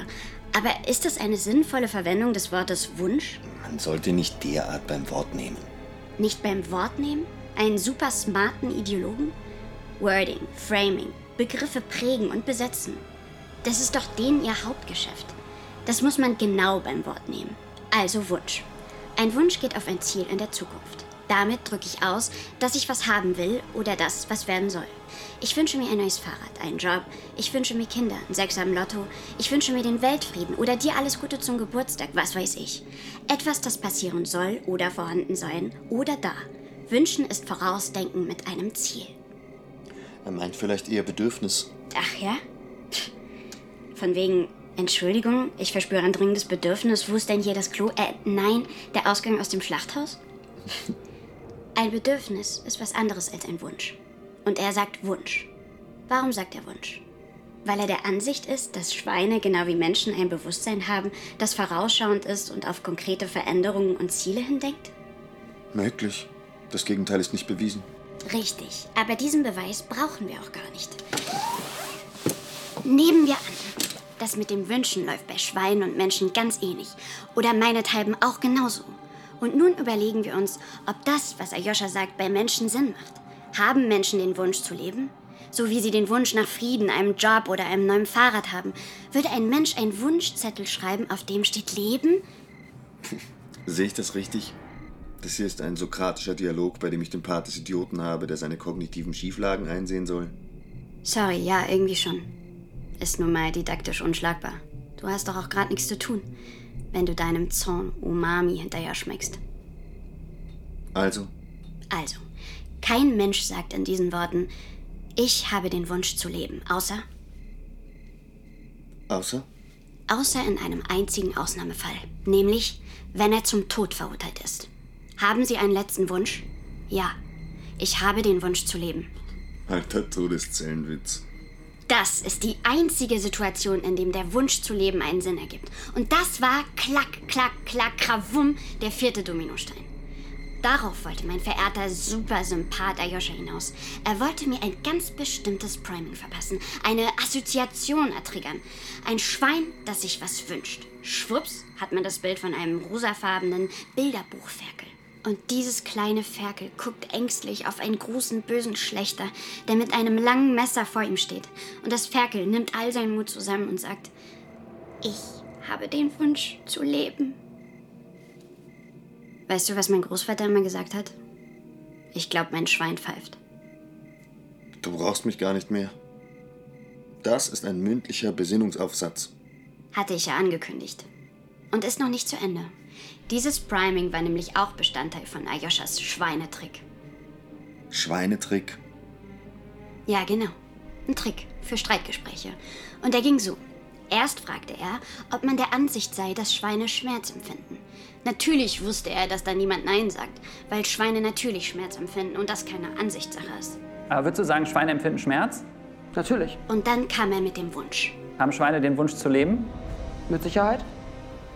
Aber ist das eine sinnvolle Verwendung des Wortes Wunsch? Man sollte nicht derart beim Wort nehmen. Nicht beim Wort nehmen? Einen super smarten Ideologen? Wording, Framing, Begriffe prägen und besetzen. Das ist doch denen ihr Hauptgeschäft. Das muss man genau beim Wort nehmen. Also Wunsch. Ein Wunsch geht auf ein Ziel in der Zukunft. Damit drücke ich aus, dass ich was haben will oder das, was werden soll. Ich wünsche mir ein neues Fahrrad, einen Job. Ich wünsche mir Kinder, ein Sechser im Lotto. Ich wünsche mir den Weltfrieden oder dir alles Gute zum Geburtstag, was weiß ich. Etwas, das passieren soll oder vorhanden sein oder da. Wünschen ist Vorausdenken mit einem Ziel. Er meint vielleicht eher Bedürfnis. Ach ja? Von wegen, Entschuldigung, ich verspüre ein dringendes Bedürfnis. Wo ist denn hier das Klo? Äh, nein, der Ausgang aus dem Schlachthaus? Ein Bedürfnis ist was anderes als ein Wunsch. Und er sagt Wunsch. Warum sagt er Wunsch? Weil er der Ansicht ist, dass Schweine genau wie Menschen ein Bewusstsein haben, das vorausschauend ist und auf konkrete Veränderungen und Ziele hindenkt? Möglich. Das Gegenteil ist nicht bewiesen. Richtig, aber diesen Beweis brauchen wir auch gar nicht. Nehmen wir an, das mit dem Wünschen läuft bei Schweinen und Menschen ganz ähnlich. Oder meinethalben auch genauso. Und nun überlegen wir uns, ob das, was Ayosha sagt, bei Menschen Sinn macht. Haben Menschen den Wunsch zu leben? So wie sie den Wunsch nach Frieden, einem Job oder einem neuen Fahrrad haben, würde ein Mensch einen Wunschzettel schreiben, auf dem steht Leben? Sehe ich das richtig? Das hier ist ein sokratischer Dialog, bei dem ich den Part des Idioten habe, der seine kognitiven Schieflagen einsehen soll. Sorry, ja, irgendwie schon. Ist nun mal didaktisch unschlagbar. Du hast doch auch gerade nichts zu tun, wenn du deinem Zorn Umami hinterher schmeckst. Also, Also, kein Mensch sagt in diesen Worten, ich habe den Wunsch zu leben, außer, außer? außer in einem einzigen Ausnahmefall, nämlich wenn er zum Tod verurteilt ist. Haben Sie einen letzten Wunsch? Ja, ich habe den Wunsch zu leben. Alter Todeszellenwitz. Das ist die einzige Situation, in dem der Wunsch zu leben einen Sinn ergibt. Und das war klack, klack, klack, krawum, der vierte Dominostein. Darauf wollte mein verehrter Supersympath Ayosha hinaus. Er wollte mir ein ganz bestimmtes Priming verpassen, eine Assoziation ertriggern. Ein Schwein, das sich was wünscht. Schwupps hat man das Bild von einem rosafarbenen Bilderbuchferkel. Und dieses kleine Ferkel guckt ängstlich auf einen großen bösen Schlechter, der mit einem langen Messer vor ihm steht. Und das Ferkel nimmt all seinen Mut zusammen und sagt, ich habe den Wunsch zu leben. Weißt du, was mein Großvater immer gesagt hat? Ich glaube, mein Schwein pfeift. Du brauchst mich gar nicht mehr. Das ist ein mündlicher Besinnungsaufsatz. Hatte ich ja angekündigt. Und ist noch nicht zu Ende. Dieses Priming war nämlich auch Bestandteil von Ayoshas Schweinetrick. Schweinetrick. Ja, genau. Ein Trick für Streitgespräche. Und er ging so. Erst fragte er, ob man der Ansicht sei, dass Schweine Schmerz empfinden. Natürlich wusste er, dass da niemand Nein sagt, weil Schweine natürlich Schmerz empfinden und das keine Ansichtssache ist. Aber würdest du sagen, Schweine empfinden Schmerz? Natürlich. Und dann kam er mit dem Wunsch. Haben Schweine den Wunsch zu leben? Mit Sicherheit.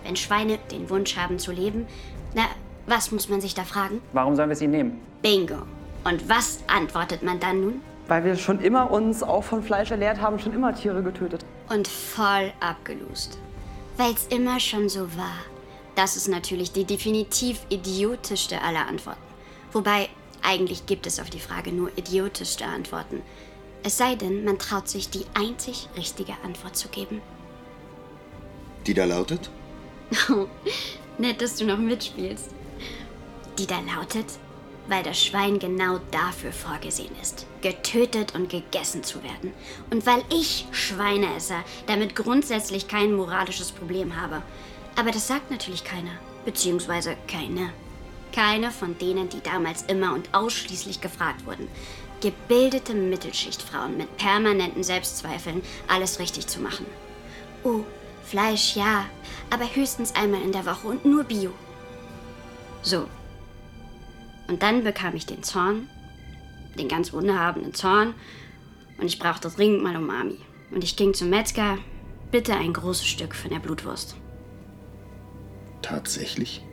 Wenn Schweine den Wunsch haben zu leben, na, was muss man sich da fragen? Warum sollen wir sie nehmen? Bingo. Und was antwortet man dann nun? Weil wir schon immer uns auch von Fleisch ernährt haben, schon immer Tiere getötet. Und voll abgelust. Weil's immer schon so war. Das ist natürlich die definitiv idiotischste aller Antworten. Wobei, eigentlich gibt es auf die Frage nur idiotischste Antworten. Es sei denn, man traut sich, die einzig richtige Antwort zu geben. Die da lautet? Nett, dass du noch mitspielst. Die da lautet, weil das Schwein genau dafür vorgesehen ist, getötet und gegessen zu werden. Und weil ich, Schweineesser, damit grundsätzlich kein moralisches Problem habe. Aber das sagt natürlich keiner, beziehungsweise keine. Keine von denen, die damals immer und ausschließlich gefragt wurden. Gebildete Mittelschichtfrauen mit permanenten Selbstzweifeln, alles richtig zu machen. Oh, Fleisch ja, aber höchstens einmal in der Woche und nur Bio. So. Und dann bekam ich den Zorn, den ganz wunderhabenden Zorn, und ich brauchte dringend mal Umami. Und ich ging zum Metzger, bitte ein großes Stück von der Blutwurst. Tatsächlich?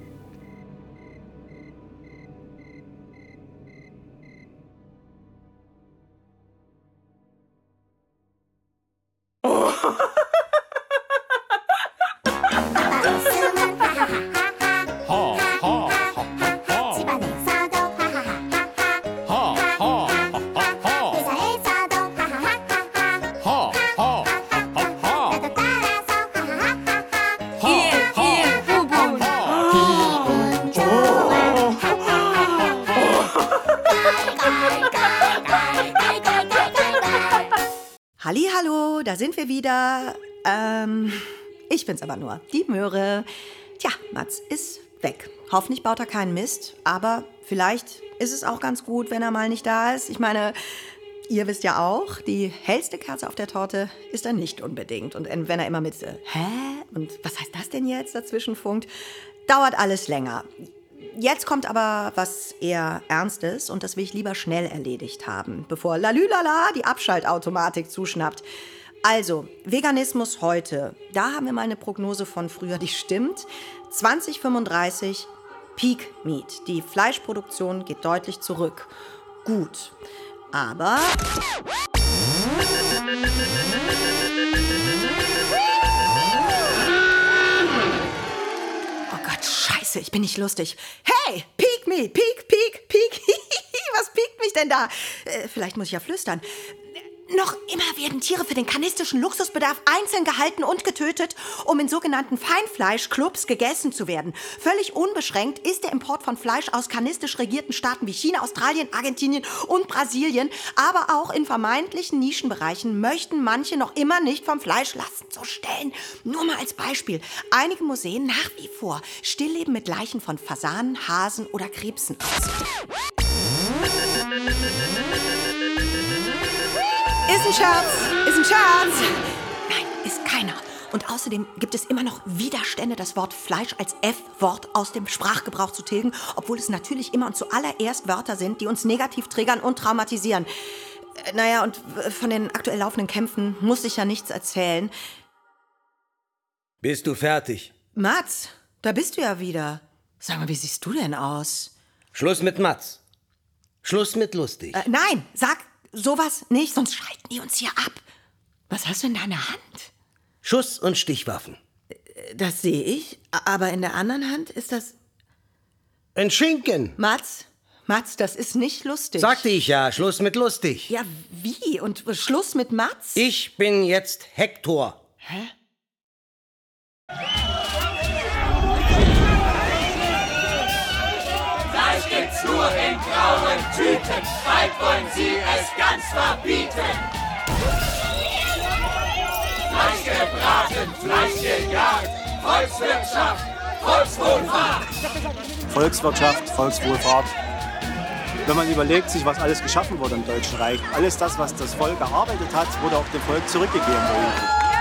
Aber nur, die Möhre. Tja, Mats ist weg. Hoffentlich baut er keinen Mist, aber vielleicht ist es auch ganz gut, wenn er mal nicht da ist. Ich meine, ihr wisst ja auch, die hellste Kerze auf der Torte ist er nicht unbedingt. Und wenn er immer mit äh, Hä? Und was heißt das denn jetzt dazwischen funkt, dauert alles länger. Jetzt kommt aber was eher Ernstes und das will ich lieber schnell erledigt haben, bevor Lalülala die Abschaltautomatik zuschnappt. Also, Veganismus heute. Da haben wir mal eine Prognose von früher, die stimmt. 2035 Peak Meat. Die Fleischproduktion geht deutlich zurück. Gut. Aber. Oh Gott, scheiße, ich bin nicht lustig. Hey, Peak Me, Peak, Peak, Peak. Was piekt mich denn da? Äh, vielleicht muss ich ja flüstern. Noch immer werden Tiere für den kanistischen Luxusbedarf einzeln gehalten und getötet, um in sogenannten Feinfleischclubs gegessen zu werden. Völlig unbeschränkt ist der Import von Fleisch aus kanistisch regierten Staaten wie China, Australien, Argentinien und Brasilien. Aber auch in vermeintlichen Nischenbereichen möchten manche noch immer nicht vom Fleisch lassen zu stellen. Nur mal als Beispiel. Einige Museen nach wie vor Stillleben mit Leichen von Fasanen, Hasen oder Krebsen aus. Ist ein Scherz, ist ein Scherz. Nein, ist keiner. Und außerdem gibt es immer noch Widerstände, das Wort Fleisch als F-Wort aus dem Sprachgebrauch zu tilgen, obwohl es natürlich immer und zuallererst Wörter sind, die uns negativ triggern und traumatisieren. Äh, Naja, und von den aktuell laufenden Kämpfen muss ich ja nichts erzählen. Bist du fertig? Mats, da bist du ja wieder. Sag mal, wie siehst du denn aus? Schluss mit Mats. Schluss mit lustig. Äh, nein, sag sowas nicht, sonst schalten die uns hier ab. Was hast du in deiner Hand? Schuss- und Stichwaffen. Das sehe ich, aber in der anderen Hand ist das. Ein Schinken. Mats, Mats, das ist nicht lustig. Sagte ich ja, Schluss mit lustig. Ja, wie? Und Schluss mit Mats? Ich bin jetzt Hektor. Hä? Fleisch nur in grauen Tüten, bald wollen sie es ganz verbieten. Fleisch gebraten, Fleisch gejagt, Volkswirtschaft, Volkswohlfahrt. Volkswirtschaft, Volkswohlfahrt. Wenn man überlegt, sich was alles geschaffen wurde im Deutschen Reich, alles das, was das Volk erarbeitet hat, wurde auch dem Volk zurückgegeben. irgendwie.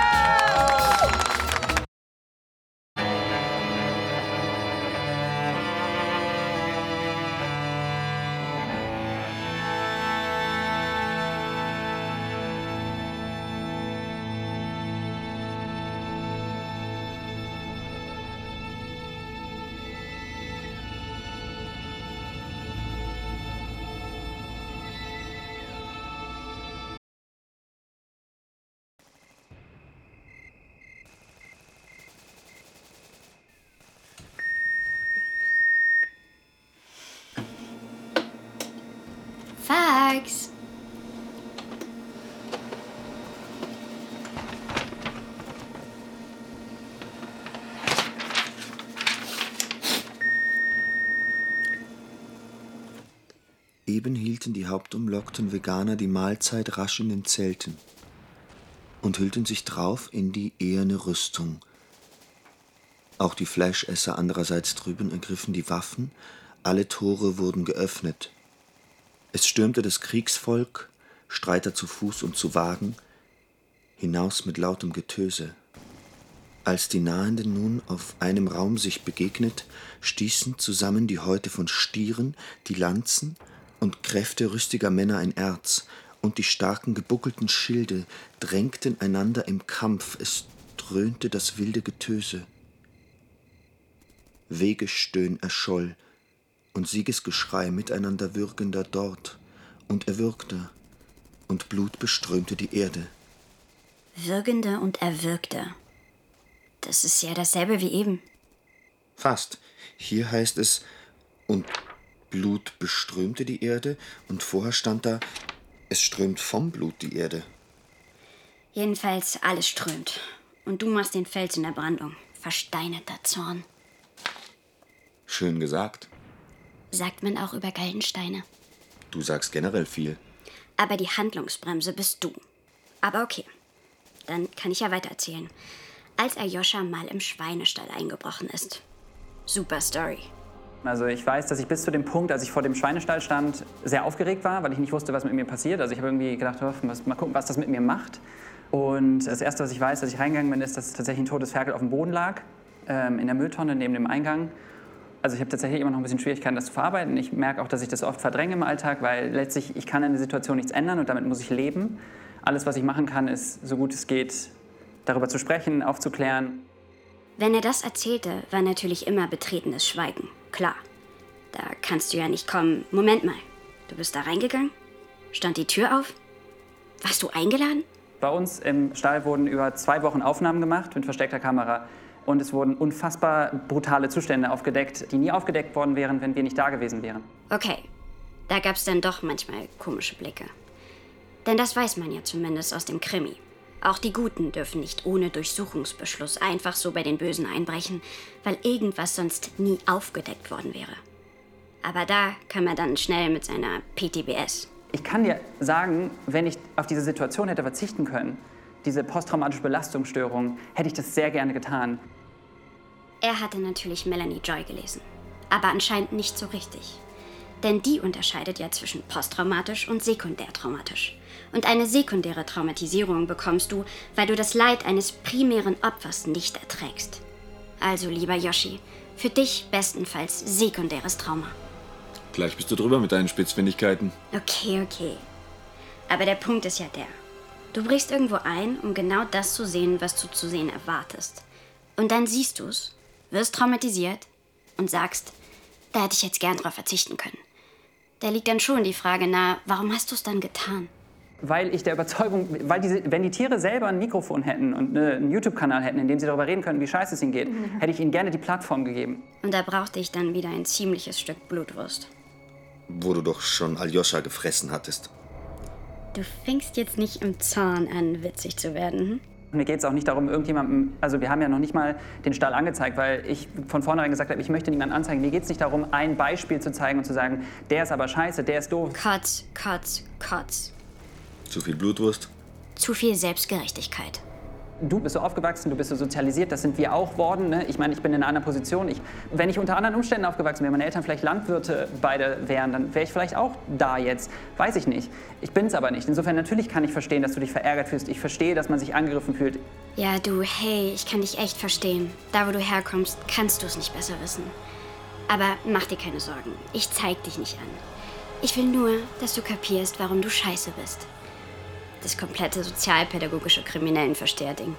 Eben hielten die hauptumlockten Veganer die Mahlzeit rasch in den Zelten und hüllten sich drauf in die eherne Rüstung. Auch die Fleischesser andererseits drüben ergriffen die Waffen, alle Tore wurden geöffnet. Es stürmte das Kriegsvolk, Streiter zu Fuß und zu Wagen, hinaus mit lautem Getöse. Als die Nahenden nun auf einem Raum sich begegnet, stießen zusammen die Häute von Stieren, die Lanzen und Kräfte rüstiger Männer ein Erz, und die starken gebuckelten Schilde drängten einander im Kampf, es dröhnte das wilde Getöse. Wegestöhn erscholl, und Siegesgeschrei miteinander würgender dort und erwürgter, und Blut beströmte die Erde. Würgende und Erwürgte. Das ist ja dasselbe wie eben. Fast. Hier heißt es, und Blut beströmte die Erde, und vorher stand da, es strömt vom Blut die Erde. Jedenfalls alles strömt. Und du machst den Fels in der Brandung. Versteinerter Zorn. Schön gesagt. Sagt man auch über Galdensteine. Du sagst generell viel. Aber die Handlungsbremse bist du. Aber okay, dann kann ich ja weitererzählen. Als Aljoscha mal im Schweinestall eingebrochen ist. Super Story. Also ich weiß, dass ich bis zu dem Punkt, als ich vor dem Schweinestall stand, sehr aufgeregt war, weil ich nicht wusste, was mit mir passiert. Also ich habe irgendwie gedacht, was, mal gucken, was das mit mir macht. Und das Erste, was ich weiß, als ich reingegangen bin, ist, dass tatsächlich ein totes Ferkel auf dem Boden lag, ähm, in der Mülltonne neben dem Eingang. Also ich habe tatsächlich immer noch ein bisschen Schwierigkeiten, das zu verarbeiten. Ich merke auch, dass ich das oft verdränge im Alltag, weil letztlich, ich kann in der Situation nichts ändern und damit muss ich leben. Alles, was ich machen kann, ist, so gut es geht, darüber zu sprechen, aufzuklären. Wenn er das erzählte, war natürlich immer betretenes Schweigen. Klar. Da kannst du ja nicht kommen. Moment mal. Du bist da reingegangen? Stand die Tür auf? Warst du eingeladen? Bei uns im Stall wurden über zwei Wochen Aufnahmen gemacht mit versteckter Kamera. Und es wurden unfassbar brutale Zustände aufgedeckt, die nie aufgedeckt worden wären, wenn wir nicht da gewesen wären. Okay. Da gab's dann doch manchmal komische Blicke. Denn das weiß man ja zumindest aus dem Krimi. Auch die Guten dürfen nicht ohne Durchsuchungsbeschluss einfach so bei den Bösen einbrechen, weil irgendwas sonst nie aufgedeckt worden wäre. Aber da kann man dann schnell mit seiner PTBS. Ich kann dir sagen, wenn ich auf diese Situation hätte verzichten können, diese posttraumatische Belastungsstörung, hätte ich das sehr gerne getan. Er hatte natürlich Melanie Joy gelesen, aber anscheinend nicht so richtig. Denn die unterscheidet ja zwischen posttraumatisch und sekundärtraumatisch. Und eine sekundäre Traumatisierung bekommst du, weil du das Leid eines primären Opfers nicht erträgst. Also, lieber Yoshi, für dich bestenfalls sekundäres Trauma. Gleich bist du drüber mit deinen Spitzfindigkeiten. Okay, okay. Aber der Punkt ist ja der. Du brichst irgendwo ein, um genau das zu sehen, was du zu sehen erwartest. Und dann siehst du's, wirst traumatisiert und sagst, da hätte ich jetzt gern drauf verzichten können. Da liegt dann schon die Frage nahe, warum hast du es dann getan? Weil ich der Überzeugung, weil diese, wenn die Tiere selber ein Mikrofon hätten und eine, einen YouTube-Kanal hätten, in dem sie darüber reden können, wie scheiße es ihnen geht, Mhm. hätte ich ihnen gerne die Plattform gegeben. Und da brauchte ich dann wieder ein ziemliches Stück Blutwurst. Wo du doch schon Aljoscha gefressen hattest. Du fängst jetzt nicht im Zorn an, witzig zu werden. Hm? Mir geht es auch nicht darum, irgendjemandem, also wir haben ja noch nicht mal den Stall angezeigt, weil ich von vornherein gesagt habe, ich möchte niemanden anzeigen. Mir geht es nicht darum, ein Beispiel zu zeigen und zu sagen, der ist aber scheiße, der ist doof. Kotz, Kotz, Kotz. Zu viel Blutwurst? Zu viel Selbstgerechtigkeit. Du bist so aufgewachsen, du bist so sozialisiert, das sind wir auch worden. Ne? Ich meine, ich bin in einer anderen Position. Ich, wenn ich unter anderen Umständen aufgewachsen wäre, meine Eltern vielleicht Landwirte beide wären, dann wäre ich vielleicht auch da jetzt. Weiß ich nicht. Ich bin es aber nicht. Insofern natürlich kann ich verstehen, dass du dich verärgert fühlst. Ich verstehe, dass man sich angegriffen fühlt. Ja, du, hey, ich kann dich echt verstehen. Da, wo du herkommst, kannst du es nicht besser wissen. Aber mach dir keine Sorgen. Ich zeig dich nicht an. Ich will nur, dass du kapierst, warum du scheiße bist. Das komplette sozialpädagogische Kriminellenversteher-Ding.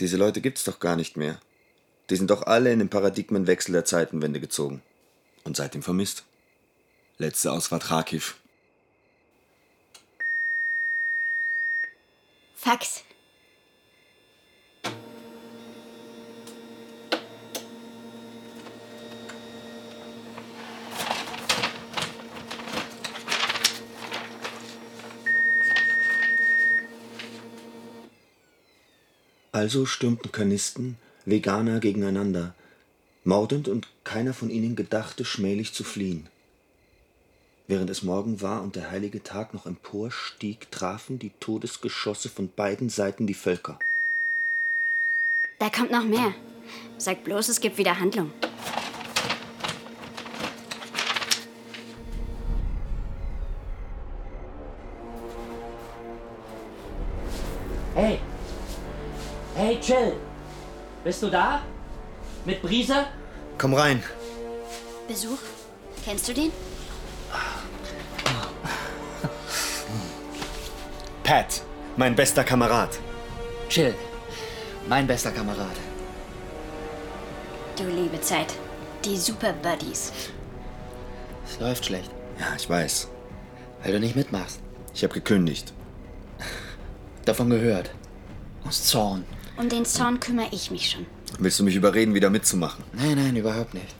Diese Leute gibt's doch gar nicht mehr. Die sind doch alle in den Paradigmenwechsel der Zeitenwende gezogen. Und seitdem vermisst. Letzte Ausfahrt Rakiv. Fax. Also stürmten Kanisten, Veganer gegeneinander, mordend und keiner von ihnen gedachte, schmählich zu fliehen. Während es Morgen war und der heilige Tag noch emporstieg, trafen die Todesgeschosse von beiden Seiten die Völker. Da kommt noch mehr. Sag bloß, es gibt wieder Handlung. Chill! Bist du da? Mit Brise? Komm rein. Besuch? Kennst du den? Pat, mein bester Kamerad. Chill. Mein bester Kamerad. Du liebe Zeit. Die Super Buddies. Es läuft schlecht. Ja, ich weiß. Weil du nicht mitmachst. Ich habe gekündigt. Davon gehört. Aus Zorn. Um den Zorn kümmere ich mich schon. Willst du mich überreden, wieder mitzumachen? Nein, nein, überhaupt nicht.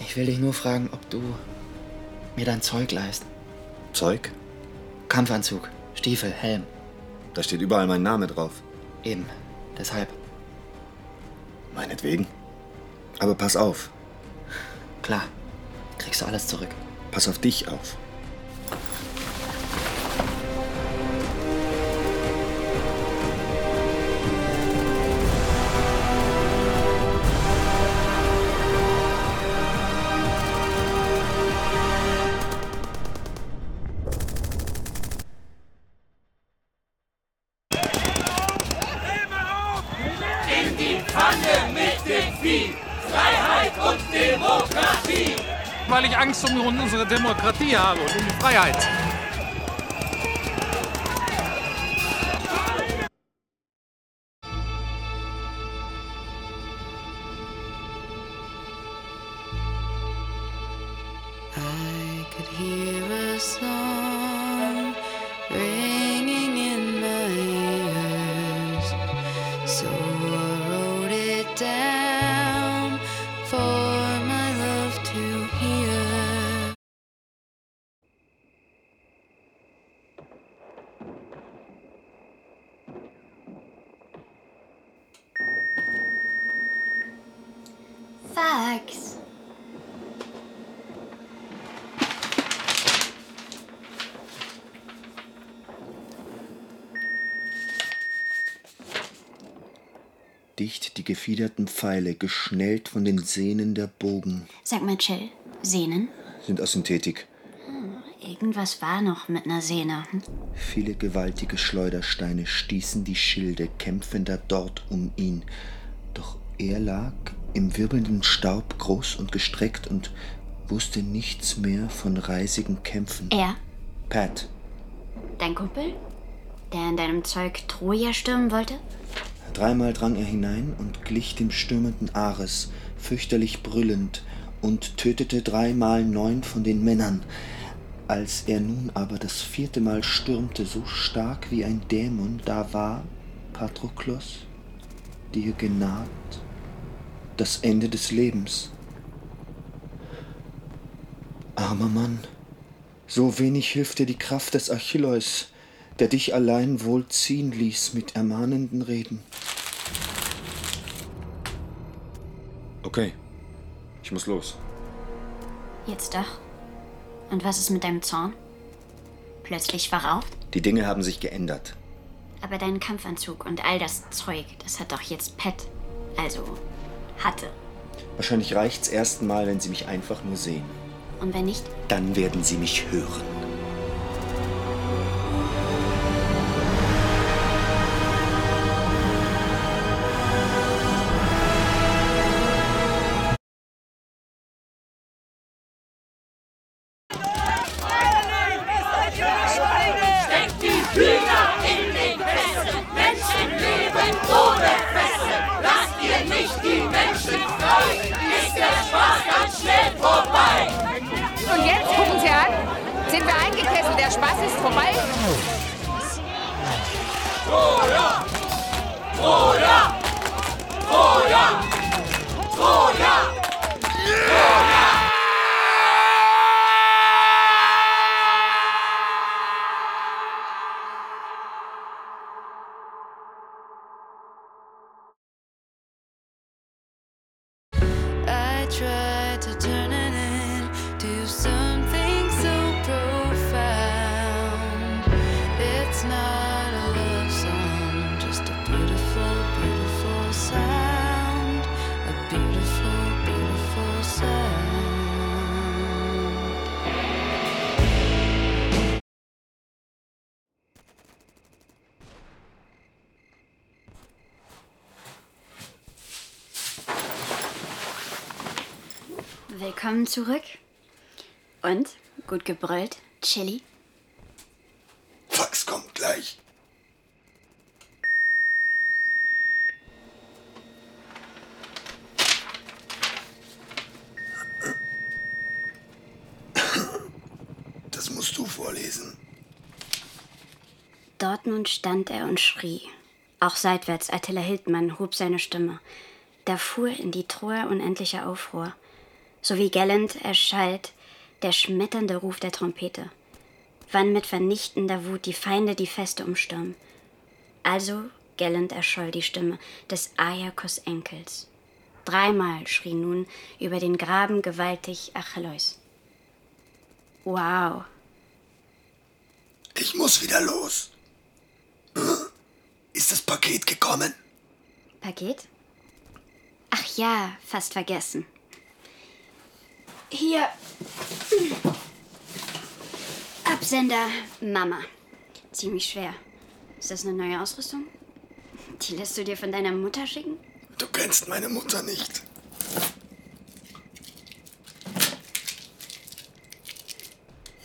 Ich will dich nur fragen, ob du mir dein Zeug leist. Zeug? Kampfanzug, Stiefel, Helm. Da steht überall mein Name drauf. Eben. Deshalb. Meinetwegen. Aber pass auf. Klar. Kriegst du alles zurück. Pass auf dich auf. Demokratie habe und um die Freiheit. Pfeile, geschnellt von den Sehnen der Bogen, Sag mal, Chill. Sehnen? sind aus Synthetik. Irgendwas war noch mit einer Sehne. Hm? Viele gewaltige Schleudersteine stießen die Schilde kämpfender dort um ihn. Doch er lag im wirbelnden Staub groß und gestreckt und wusste nichts mehr von reisigen Kämpfen. Er? Pat, Dein Kumpel? Der in deinem Zeug Troja stürmen wollte? Dreimal drang er hinein und glich dem stürmenden Ares, fürchterlich brüllend, und tötete dreimal neun von den Männern. Als er nun aber das vierte Mal stürmte, so stark wie ein Dämon, da war, Patroklos, dir genaht das Ende des Lebens. Armer Mann, so wenig hilft dir die Kraft des Achilleus, der dich allein wohl ziehen ließ mit ermahnenden Reden. Okay, ich muss los. Jetzt doch. Und was ist mit deinem Zorn? Plötzlich verraucht? Die Dinge haben sich geändert. Aber dein Kampfanzug und all das Zeug, das hat doch jetzt Pet. Also, hatte. Wahrscheinlich reicht's erst mal, wenn sie mich einfach nur sehen. Und wenn nicht? Dann werden sie mich hören. Zurück. Und? Gut gebrüllt? Chili? Fax kommt gleich. Das musst du vorlesen. Dort nun stand er und schrie. Auch seitwärts Attila Hildmann hob seine Stimme. Da fuhr in die Troer unendlicher Aufruhr. So wie gellend erschallt der schmetternde Ruf der Trompete. Wann mit vernichtender Wut die Feinde die Feste umstürmen. Also gellend erscholl die Stimme des Ajakos Enkels. Dreimal schrie nun über den Graben gewaltig Achilleus. Wow, Ich muss wieder los. Ist das Paket gekommen? Paket? Ach ja, fast vergessen. Hier. Absender Mama. Ziemlich schwer. Ist das eine neue Ausrüstung? Die lässt du dir von deiner Mutter schicken? Du kennst meine Mutter nicht.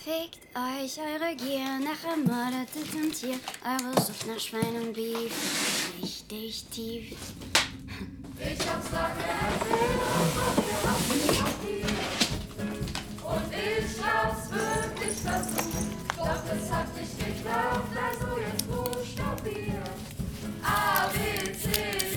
Fickt euch eure Gier nach ermordetem Tier, eure Sucht nach Schwein und Beef. Richtig tief. Ich hab's doch erzählt, versucht. Doch es hat nicht geklappt, also jetzt buchstabiert. A, B, C,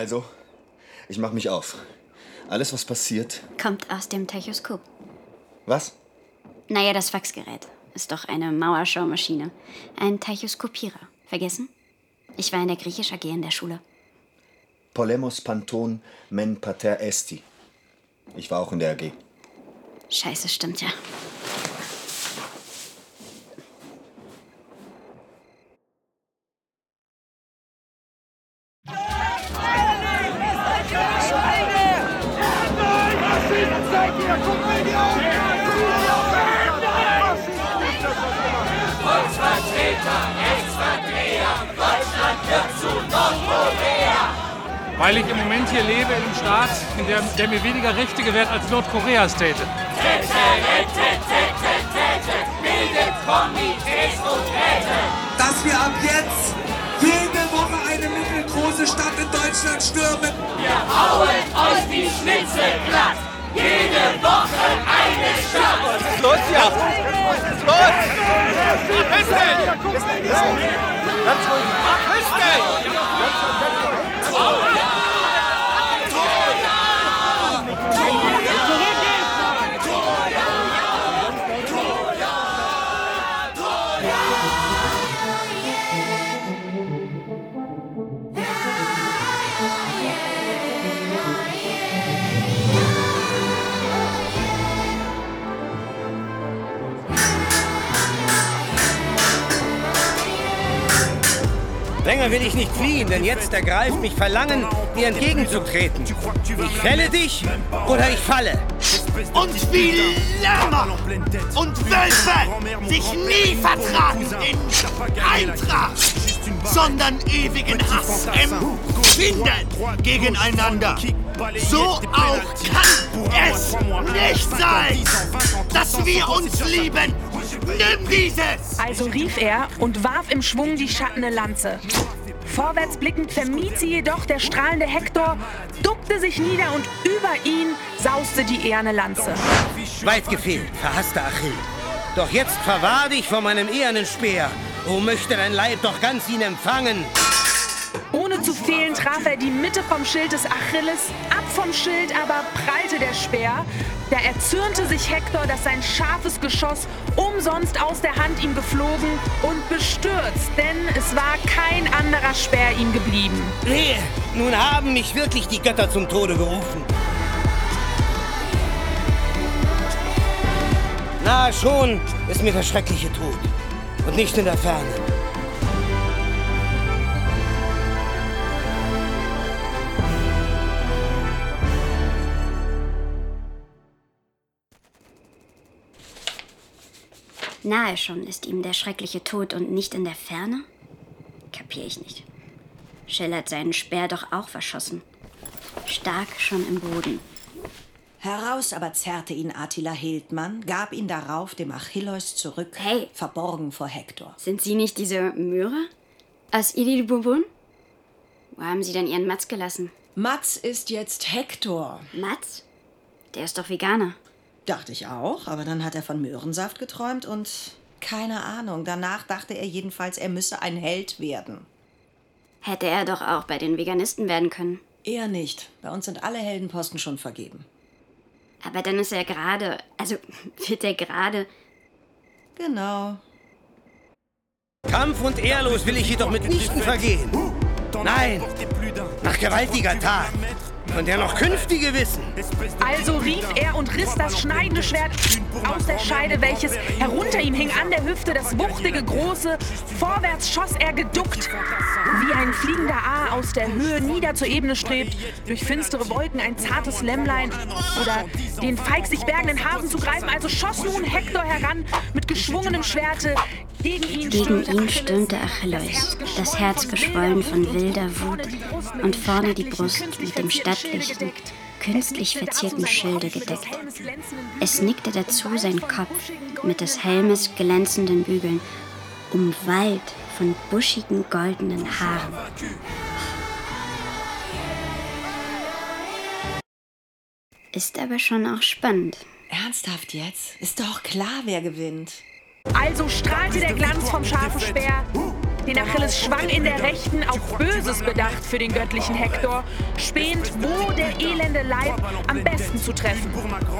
Also, ich mach mich auf. Alles, was passiert. Kommt aus dem Techoskop. Was? Naja, das Faxgerät ist doch eine Mauerschaumaschine. Ein Teichoskopierer. Vergessen? Ich war in der Griechisch AG in der Schule. Polemos Panton men pater esti. Ich war auch in der AG. Scheiße, stimmt ja. Hier lebe in einem Staat, in der, der mir weniger Rechte gewährt als Nordkoreas täte. Täte, rette, täte, täte, bildet Komitees und Räte. dass wir ab jetzt jede Woche eine mittelgroße Stadt in Deutschland stürmen. Wir hauen euch die Schnitzel glatt. Jede Woche eine Stadt. Was ist los hier? Was ist los? Verpiss dich! Länger will ich nicht fliehen, denn jetzt ergreift mich Verlangen, dir entgegenzutreten. Ich fälle dich oder ich falle. Und wie Lämmer und Wölfe sich nie vertragen in Eintracht, sondern ewigen Hass empfinden gegeneinander. So auch kann es nicht sein, dass wir uns lieben. Nimm dieses! Also rief er und warf im Schwung die schattende Lanze. Vorwärts blickend vermied sie jedoch der strahlende Hektor, duckte sich nieder und über ihn sauste die eherne Lanze. Weit gefehlt, verhasster Achill. Doch jetzt verwahr dich vor meinem ehernen Speer. O möchte dein Leib doch ganz ihn empfangen. Ohne zu fehlen traf er die Mitte vom Schild des Achilles, ab vom Schild aber prallte der Speer. Da erzürnte sich Hektor, dass sein scharfes Geschoss umsonst aus der Hand ihm geflogen und bestürzt, denn es war kein anderer Speer ihm geblieben. Wehe, nun haben mich wirklich die Götter zum Tode gerufen. Nahe schon ist mir der schreckliche Tod und nicht in der Ferne. Nahe schon ist ihm der schreckliche Tod und nicht in der Ferne? Kapier ich nicht. Shell hat seinen Speer doch auch verschossen. Stark schon im Boden. Heraus aber zerrte ihn Attila Hildmann, gab ihn darauf dem Achilleus zurück, verborgen vor Hektor. Sind Sie nicht diese Möhre? Aus Idilbubun? Wo haben Sie denn Ihren Matz gelassen? Mats ist jetzt Hektor. Matz? Der ist doch Veganer. Dachte ich auch, aber dann hat er von Möhrensaft geträumt und keine Ahnung. Danach dachte er jedenfalls, er müsse ein Held werden. Hätte er doch auch bei den Veganisten werden können. Er nicht. Bei uns sind alle Heldenposten schon vergeben. Aber dann ist er gerade, also wird er gerade. Genau. Kampf und ehrlos will ich jedoch mitnichten vergehen. Nein, nach gewaltiger Tat, von der noch Künftige wissen. Also rief er und riss das schneidende Schwert aus der Scheide, welches herunter ihm hing an der Hüfte, das wuchtige, große. Vorwärts schoss er geduckt, wie ein fliegender A aus der Höhe nieder zur Ebene strebt, durch finstere Wolken ein zartes Lämmlein oder den feig sich bergenden Hasen zu greifen. Also schoss nun Hektor heran mit geschwungenem Schwerte. Gegen ihn Gegen stürmte ihn stürmte Achilleus, das Herz geschwollen von wilder Wut und vorne die Brust mit dem stattlichen, künstlich verzierten Schilde gedeckt. Es nickte dazu sein Kopf mit des Helmes glänzenden Bügeln, umwallt von buschigen goldenen Haaren. Ist aber schon auch spannend. Ernsthaft jetzt? Ist doch klar, wer gewinnt. Also strahlte der Glanz vom scharfen Speer. Den Achilles schwang in der Rechten, auf Böses bedacht für den göttlichen Hektor, spähend, wo der elende Leib am besten zu treffen.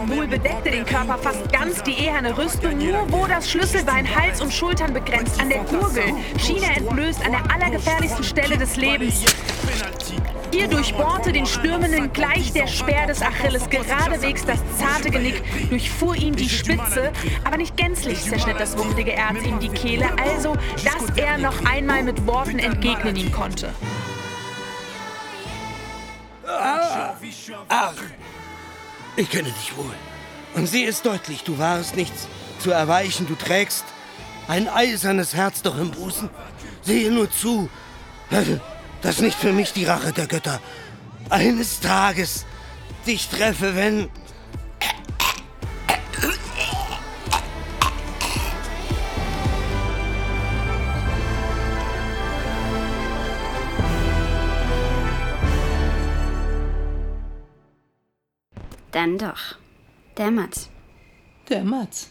Wohl bedeckte den Körper fast ganz die eherne Rüstung, nur wo das Schlüsselbein Hals und Schultern begrenzt, an der Gurgel, schien er entblößt an der allergefährlichsten Stelle des Lebens. Hier durchbohrte den Stürmenden gleich der Speer des Achilles geradewegs das zarte Genick, durchfuhr ihm die Spitze, aber nicht gänzlich zerschnitt das wuchtige Erz ihm die Kehle, also dass er noch einmal mit Worten entgegnen ihm konnte. Ah, ach, ich kenne dich wohl. Und sehe es deutlich, du warst nichts zu erweichen. Du trägst ein eisernes Herz doch im Busen. Sehe nur zu, dass nicht für mich die Rache der Götter eines Tages dich treffe, wenn... Dann doch. Der Matz. Der Matz.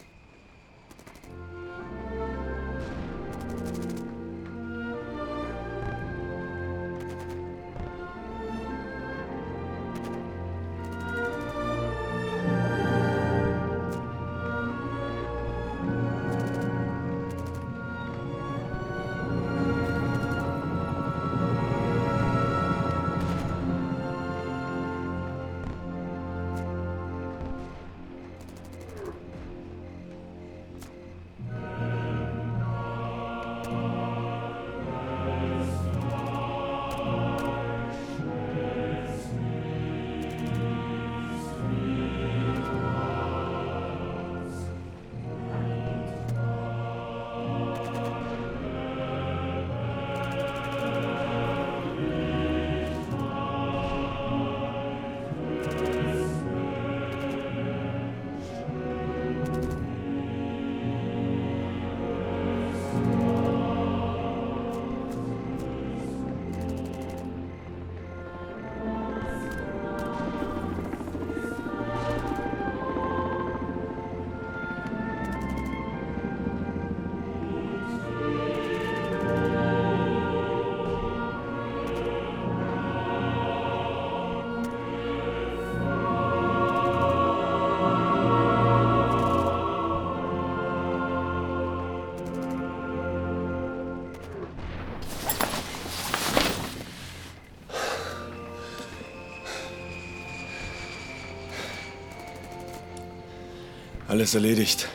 Alles erledigt.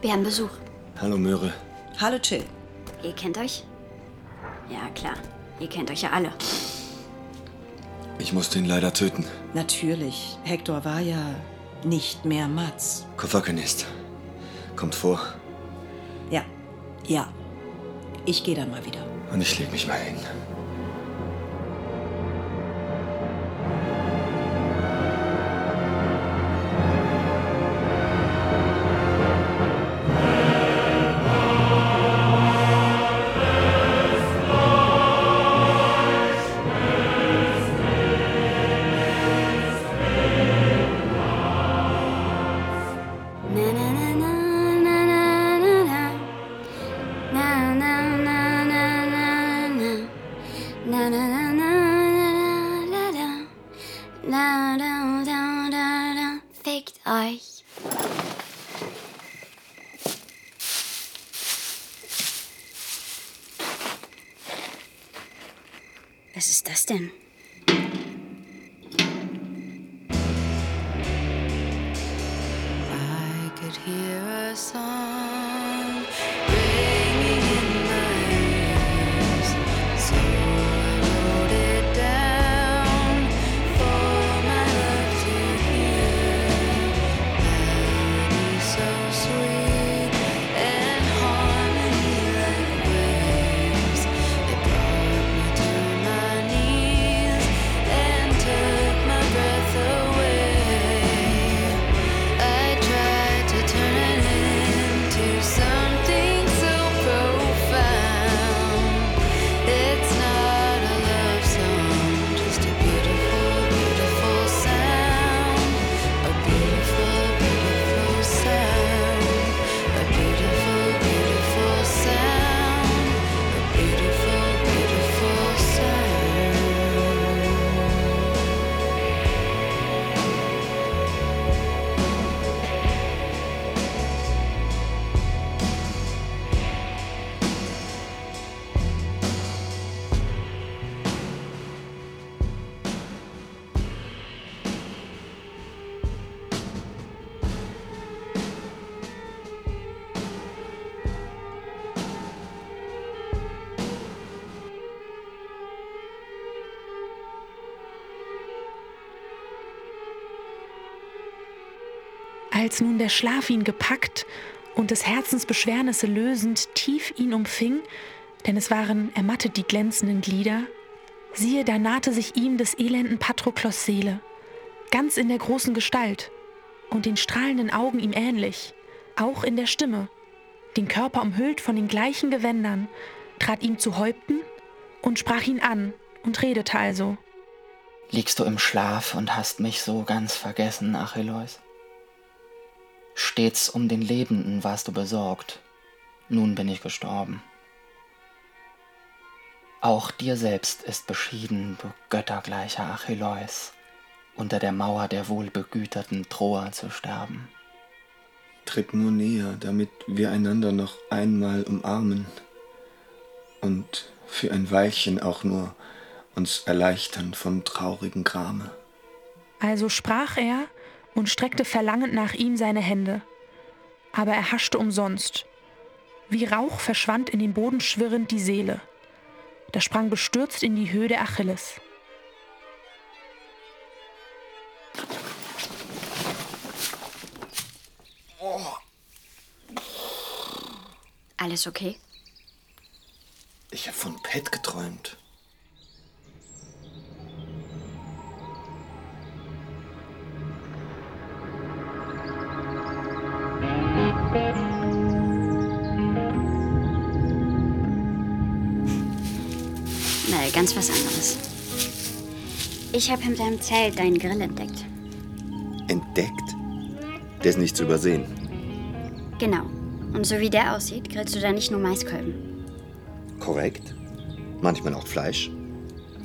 Wir haben Besuch. Hallo Möhre. Hallo Chill. Ihr kennt euch? Ja, klar. Ihr kennt euch ja alle. Ich musste ihn leider töten. Natürlich. Hector war ja nicht mehr Mats. Kofakanist. Kommt vor. Ja. Ja. Ich gehe dann mal wieder. Und ich leg mich mal hin. Als nun der Schlaf ihn gepackt und des Herzens Beschwernisse lösend tief ihn umfing, denn es waren ermattet die glänzenden Glieder, siehe, da nahte sich ihm des elenden Patroklos Seele, ganz in der großen Gestalt und den strahlenden Augen ihm ähnlich, auch in der Stimme, den Körper umhüllt von den gleichen Gewändern, trat ihm zu Häupten und sprach ihn an und redete also. Liegst du im Schlaf und hast mich so ganz vergessen, Achilleus? Stets um den Lebenden warst du besorgt, nun bin ich gestorben. Auch dir selbst ist beschieden, du göttergleicher Achilleus, unter der Mauer der wohlbegüterten Troer zu sterben. Tritt nur näher, damit wir einander noch einmal umarmen und für ein Weilchen auch nur uns erleichtern vom traurigen Grame. Also sprach er und streckte verlangend nach ihm seine Hände. Aber er haschte umsonst. Wie Rauch verschwand in den Boden schwirrend die Seele. Da sprang bestürzt in die Höhe der Achilles. Alles okay? Ich habe von Pet geträumt. Ganz was anderes. Ich habe in deinem Zelt deinen Grill entdeckt. Entdeckt? Der ist nicht zu übersehen. Genau. Und so wie der aussieht, grillst du da nicht nur Maiskolben. Korrekt. Manchmal auch Fleisch.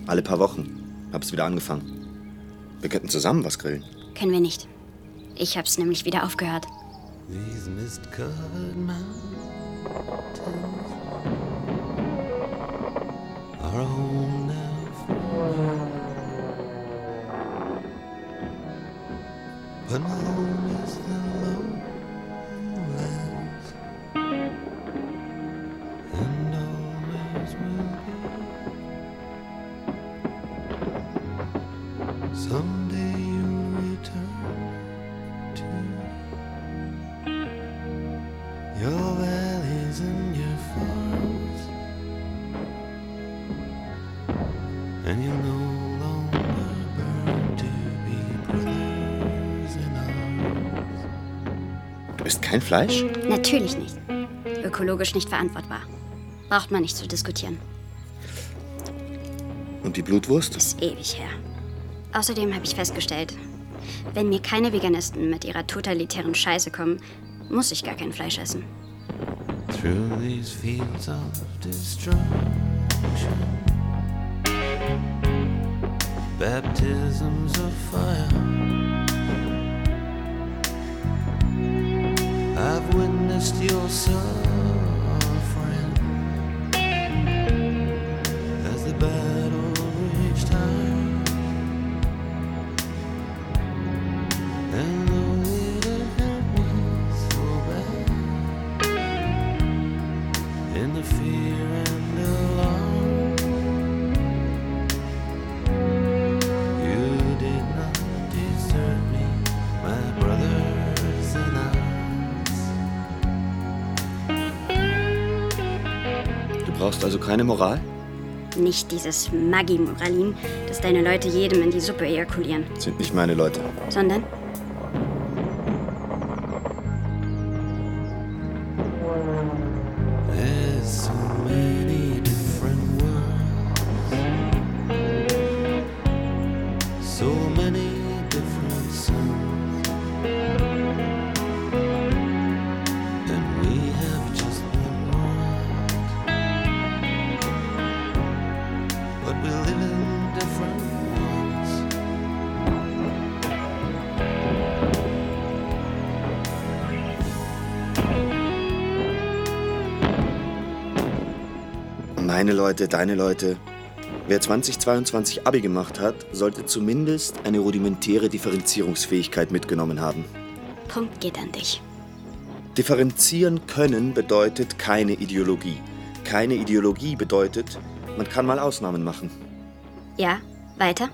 Alle paar Wochen. Hab's wieder angefangen. Wir könnten zusammen was grillen. Können wir nicht. Ich hab's nämlich wieder aufgehört. These mist-covered mountains Fleisch? Natürlich nicht. Ökologisch nicht verantwortbar. Braucht man nicht zu diskutieren. Und die Blutwurst? Ist ewig her. Außerdem habe ich festgestellt, wenn mir keine Veganisten mit ihrer totalitären Scheiße kommen, muss ich gar kein Fleisch essen. Through these fields of destruction, baptisms of fire. I've witnessed your suffering keine Moral? Nicht dieses Maggi-Moralin, dass deine Leute jedem in die Suppe ejakulieren, Sind nicht meine Leute. sondern Meine Leute, deine Leute. Wer 2022 Abi gemacht hat, sollte zumindest eine rudimentäre Differenzierungsfähigkeit mitgenommen haben. Punkt geht an dich. Differenzieren können bedeutet keine Ideologie. Keine Ideologie bedeutet, man kann mal Ausnahmen machen. Ja, weiter?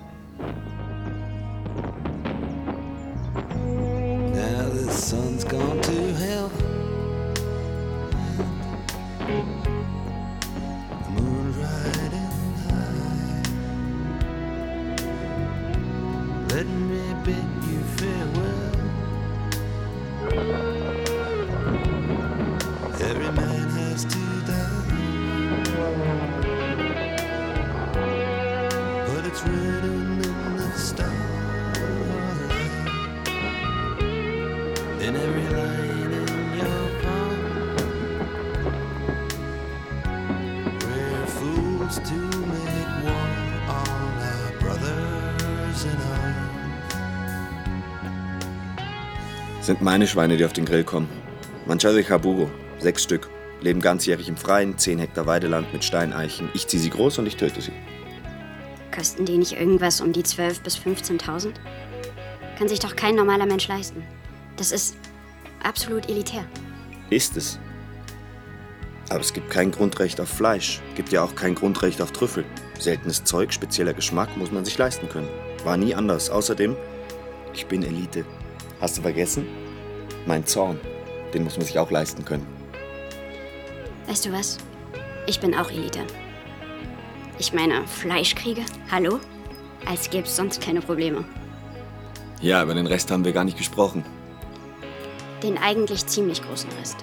Meine Schweine, die auf den Grill kommen. Manchado de sechs Stück. Leben ganzjährig im Freien, 10 Hektar Weideland mit Steineichen. Ich ziehe sie groß und ich töte sie. Kosten die nicht irgendwas um die 12.000 bis 15.000? Kann sich doch kein normaler Mensch leisten. Das ist absolut elitär. Ist es. Aber es gibt kein Grundrecht auf Fleisch. Gibt ja auch kein Grundrecht auf Trüffel. Seltenes Zeug, spezieller Geschmack muss man sich leisten können. War nie anders. Außerdem, ich bin Elite. Hast du vergessen? Mein Zorn. Den muss man sich auch leisten können. Weißt du was? Ich bin auch Elite. Ich meine, Fleischkriege? Hallo? Als gäbe es sonst keine Probleme. Ja, über den Rest haben wir gar nicht gesprochen. Den eigentlich ziemlich großen Rest.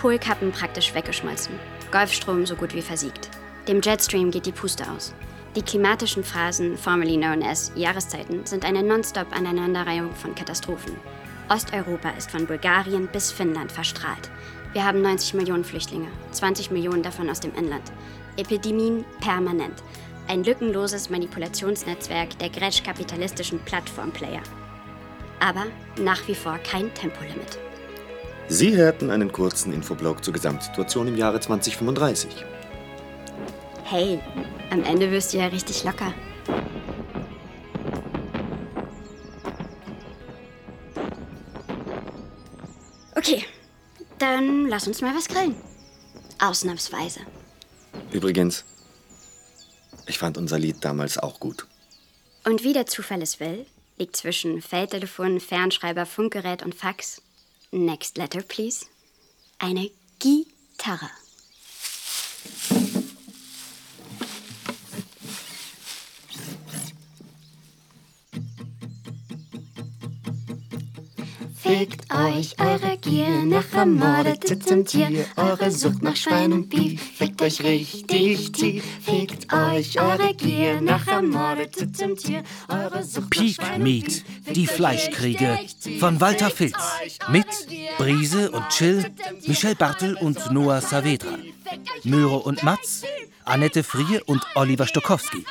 Polkappen praktisch weggeschmolzen. Golfstrom so gut wie versiegt. Dem Jetstream geht die Puste aus. Die klimatischen Phasen, formerly known as Jahreszeiten, sind eine nonstop Aneinanderreihung von Katastrophen. Osteuropa ist von Bulgarien bis Finnland verstrahlt. Wir haben 90 Millionen Flüchtlinge, 20 Millionen davon aus dem Inland. Epidemien permanent. Ein lückenloses Manipulationsnetzwerk der grätsch-kapitalistischen Plattformplayer. Aber nach wie vor kein Tempolimit. Sie hörten einen kurzen Infoblog zur Gesamtsituation im Jahre 2035. Hey, am Ende wirst du ja richtig locker. Okay, dann lass uns mal was grillen. Ausnahmsweise. Übrigens, ich fand unser Lied damals auch gut. Und wie der Zufall es will, liegt zwischen Feldtelefon, Fernschreiber, Funkgerät und Fax, next letter please, eine Gitarre. Fickt euch eure Gier nach Ermordete zum Tier, eure Sucht nach Schwein und Beef, fickt euch richtig tief. Fickt euch eure Gier nach Ermordete zum Tier, eure Sucht Peak Meat, die Fleischkriege von Walter Filz mit Brise und Chill, Michel Bartel und Noah Saavedra. Möhre und Matz, Annette Frier und Oliver Stokowski.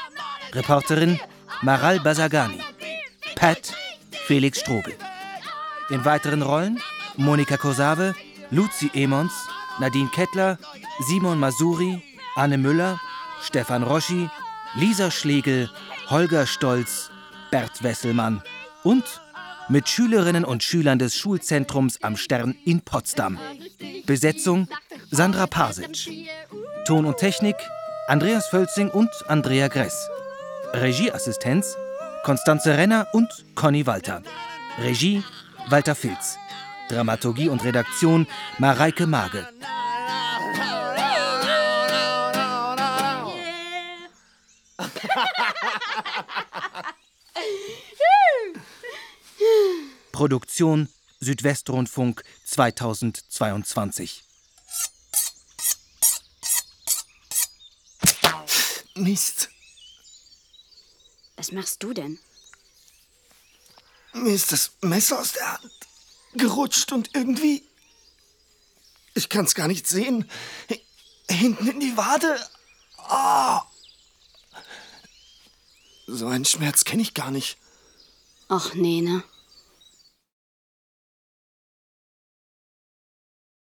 Reporterin Maral Basagani. Pat Felix Strobel. In weiteren Rollen Monika Kosave, Luzi Emons, Nadine Kettler, Simon Masuri, Anne Müller, Stefan Roschi, Lisa Schlegel, Holger Stolz, Bert Wesselmann und mit Schülerinnen und Schülern des Schulzentrums am Stern in Potsdam. Besetzung Sandra Pasic. Ton und Technik Andreas Völzing und Andrea Gress. Regieassistenz Konstanze Renner und Conny Walter. Regie Walter Filz. Dramaturgie und Redaktion Mareike Mage. Produktion Südwestrundfunk 2022. Mist. Was machst du denn? Mir ist das Messer aus der Hand gerutscht und irgendwie. Ich kann's gar nicht sehen. Hinten in die Wade. Ah. So einen Schmerz kenne ich gar nicht. Och, nee, ne?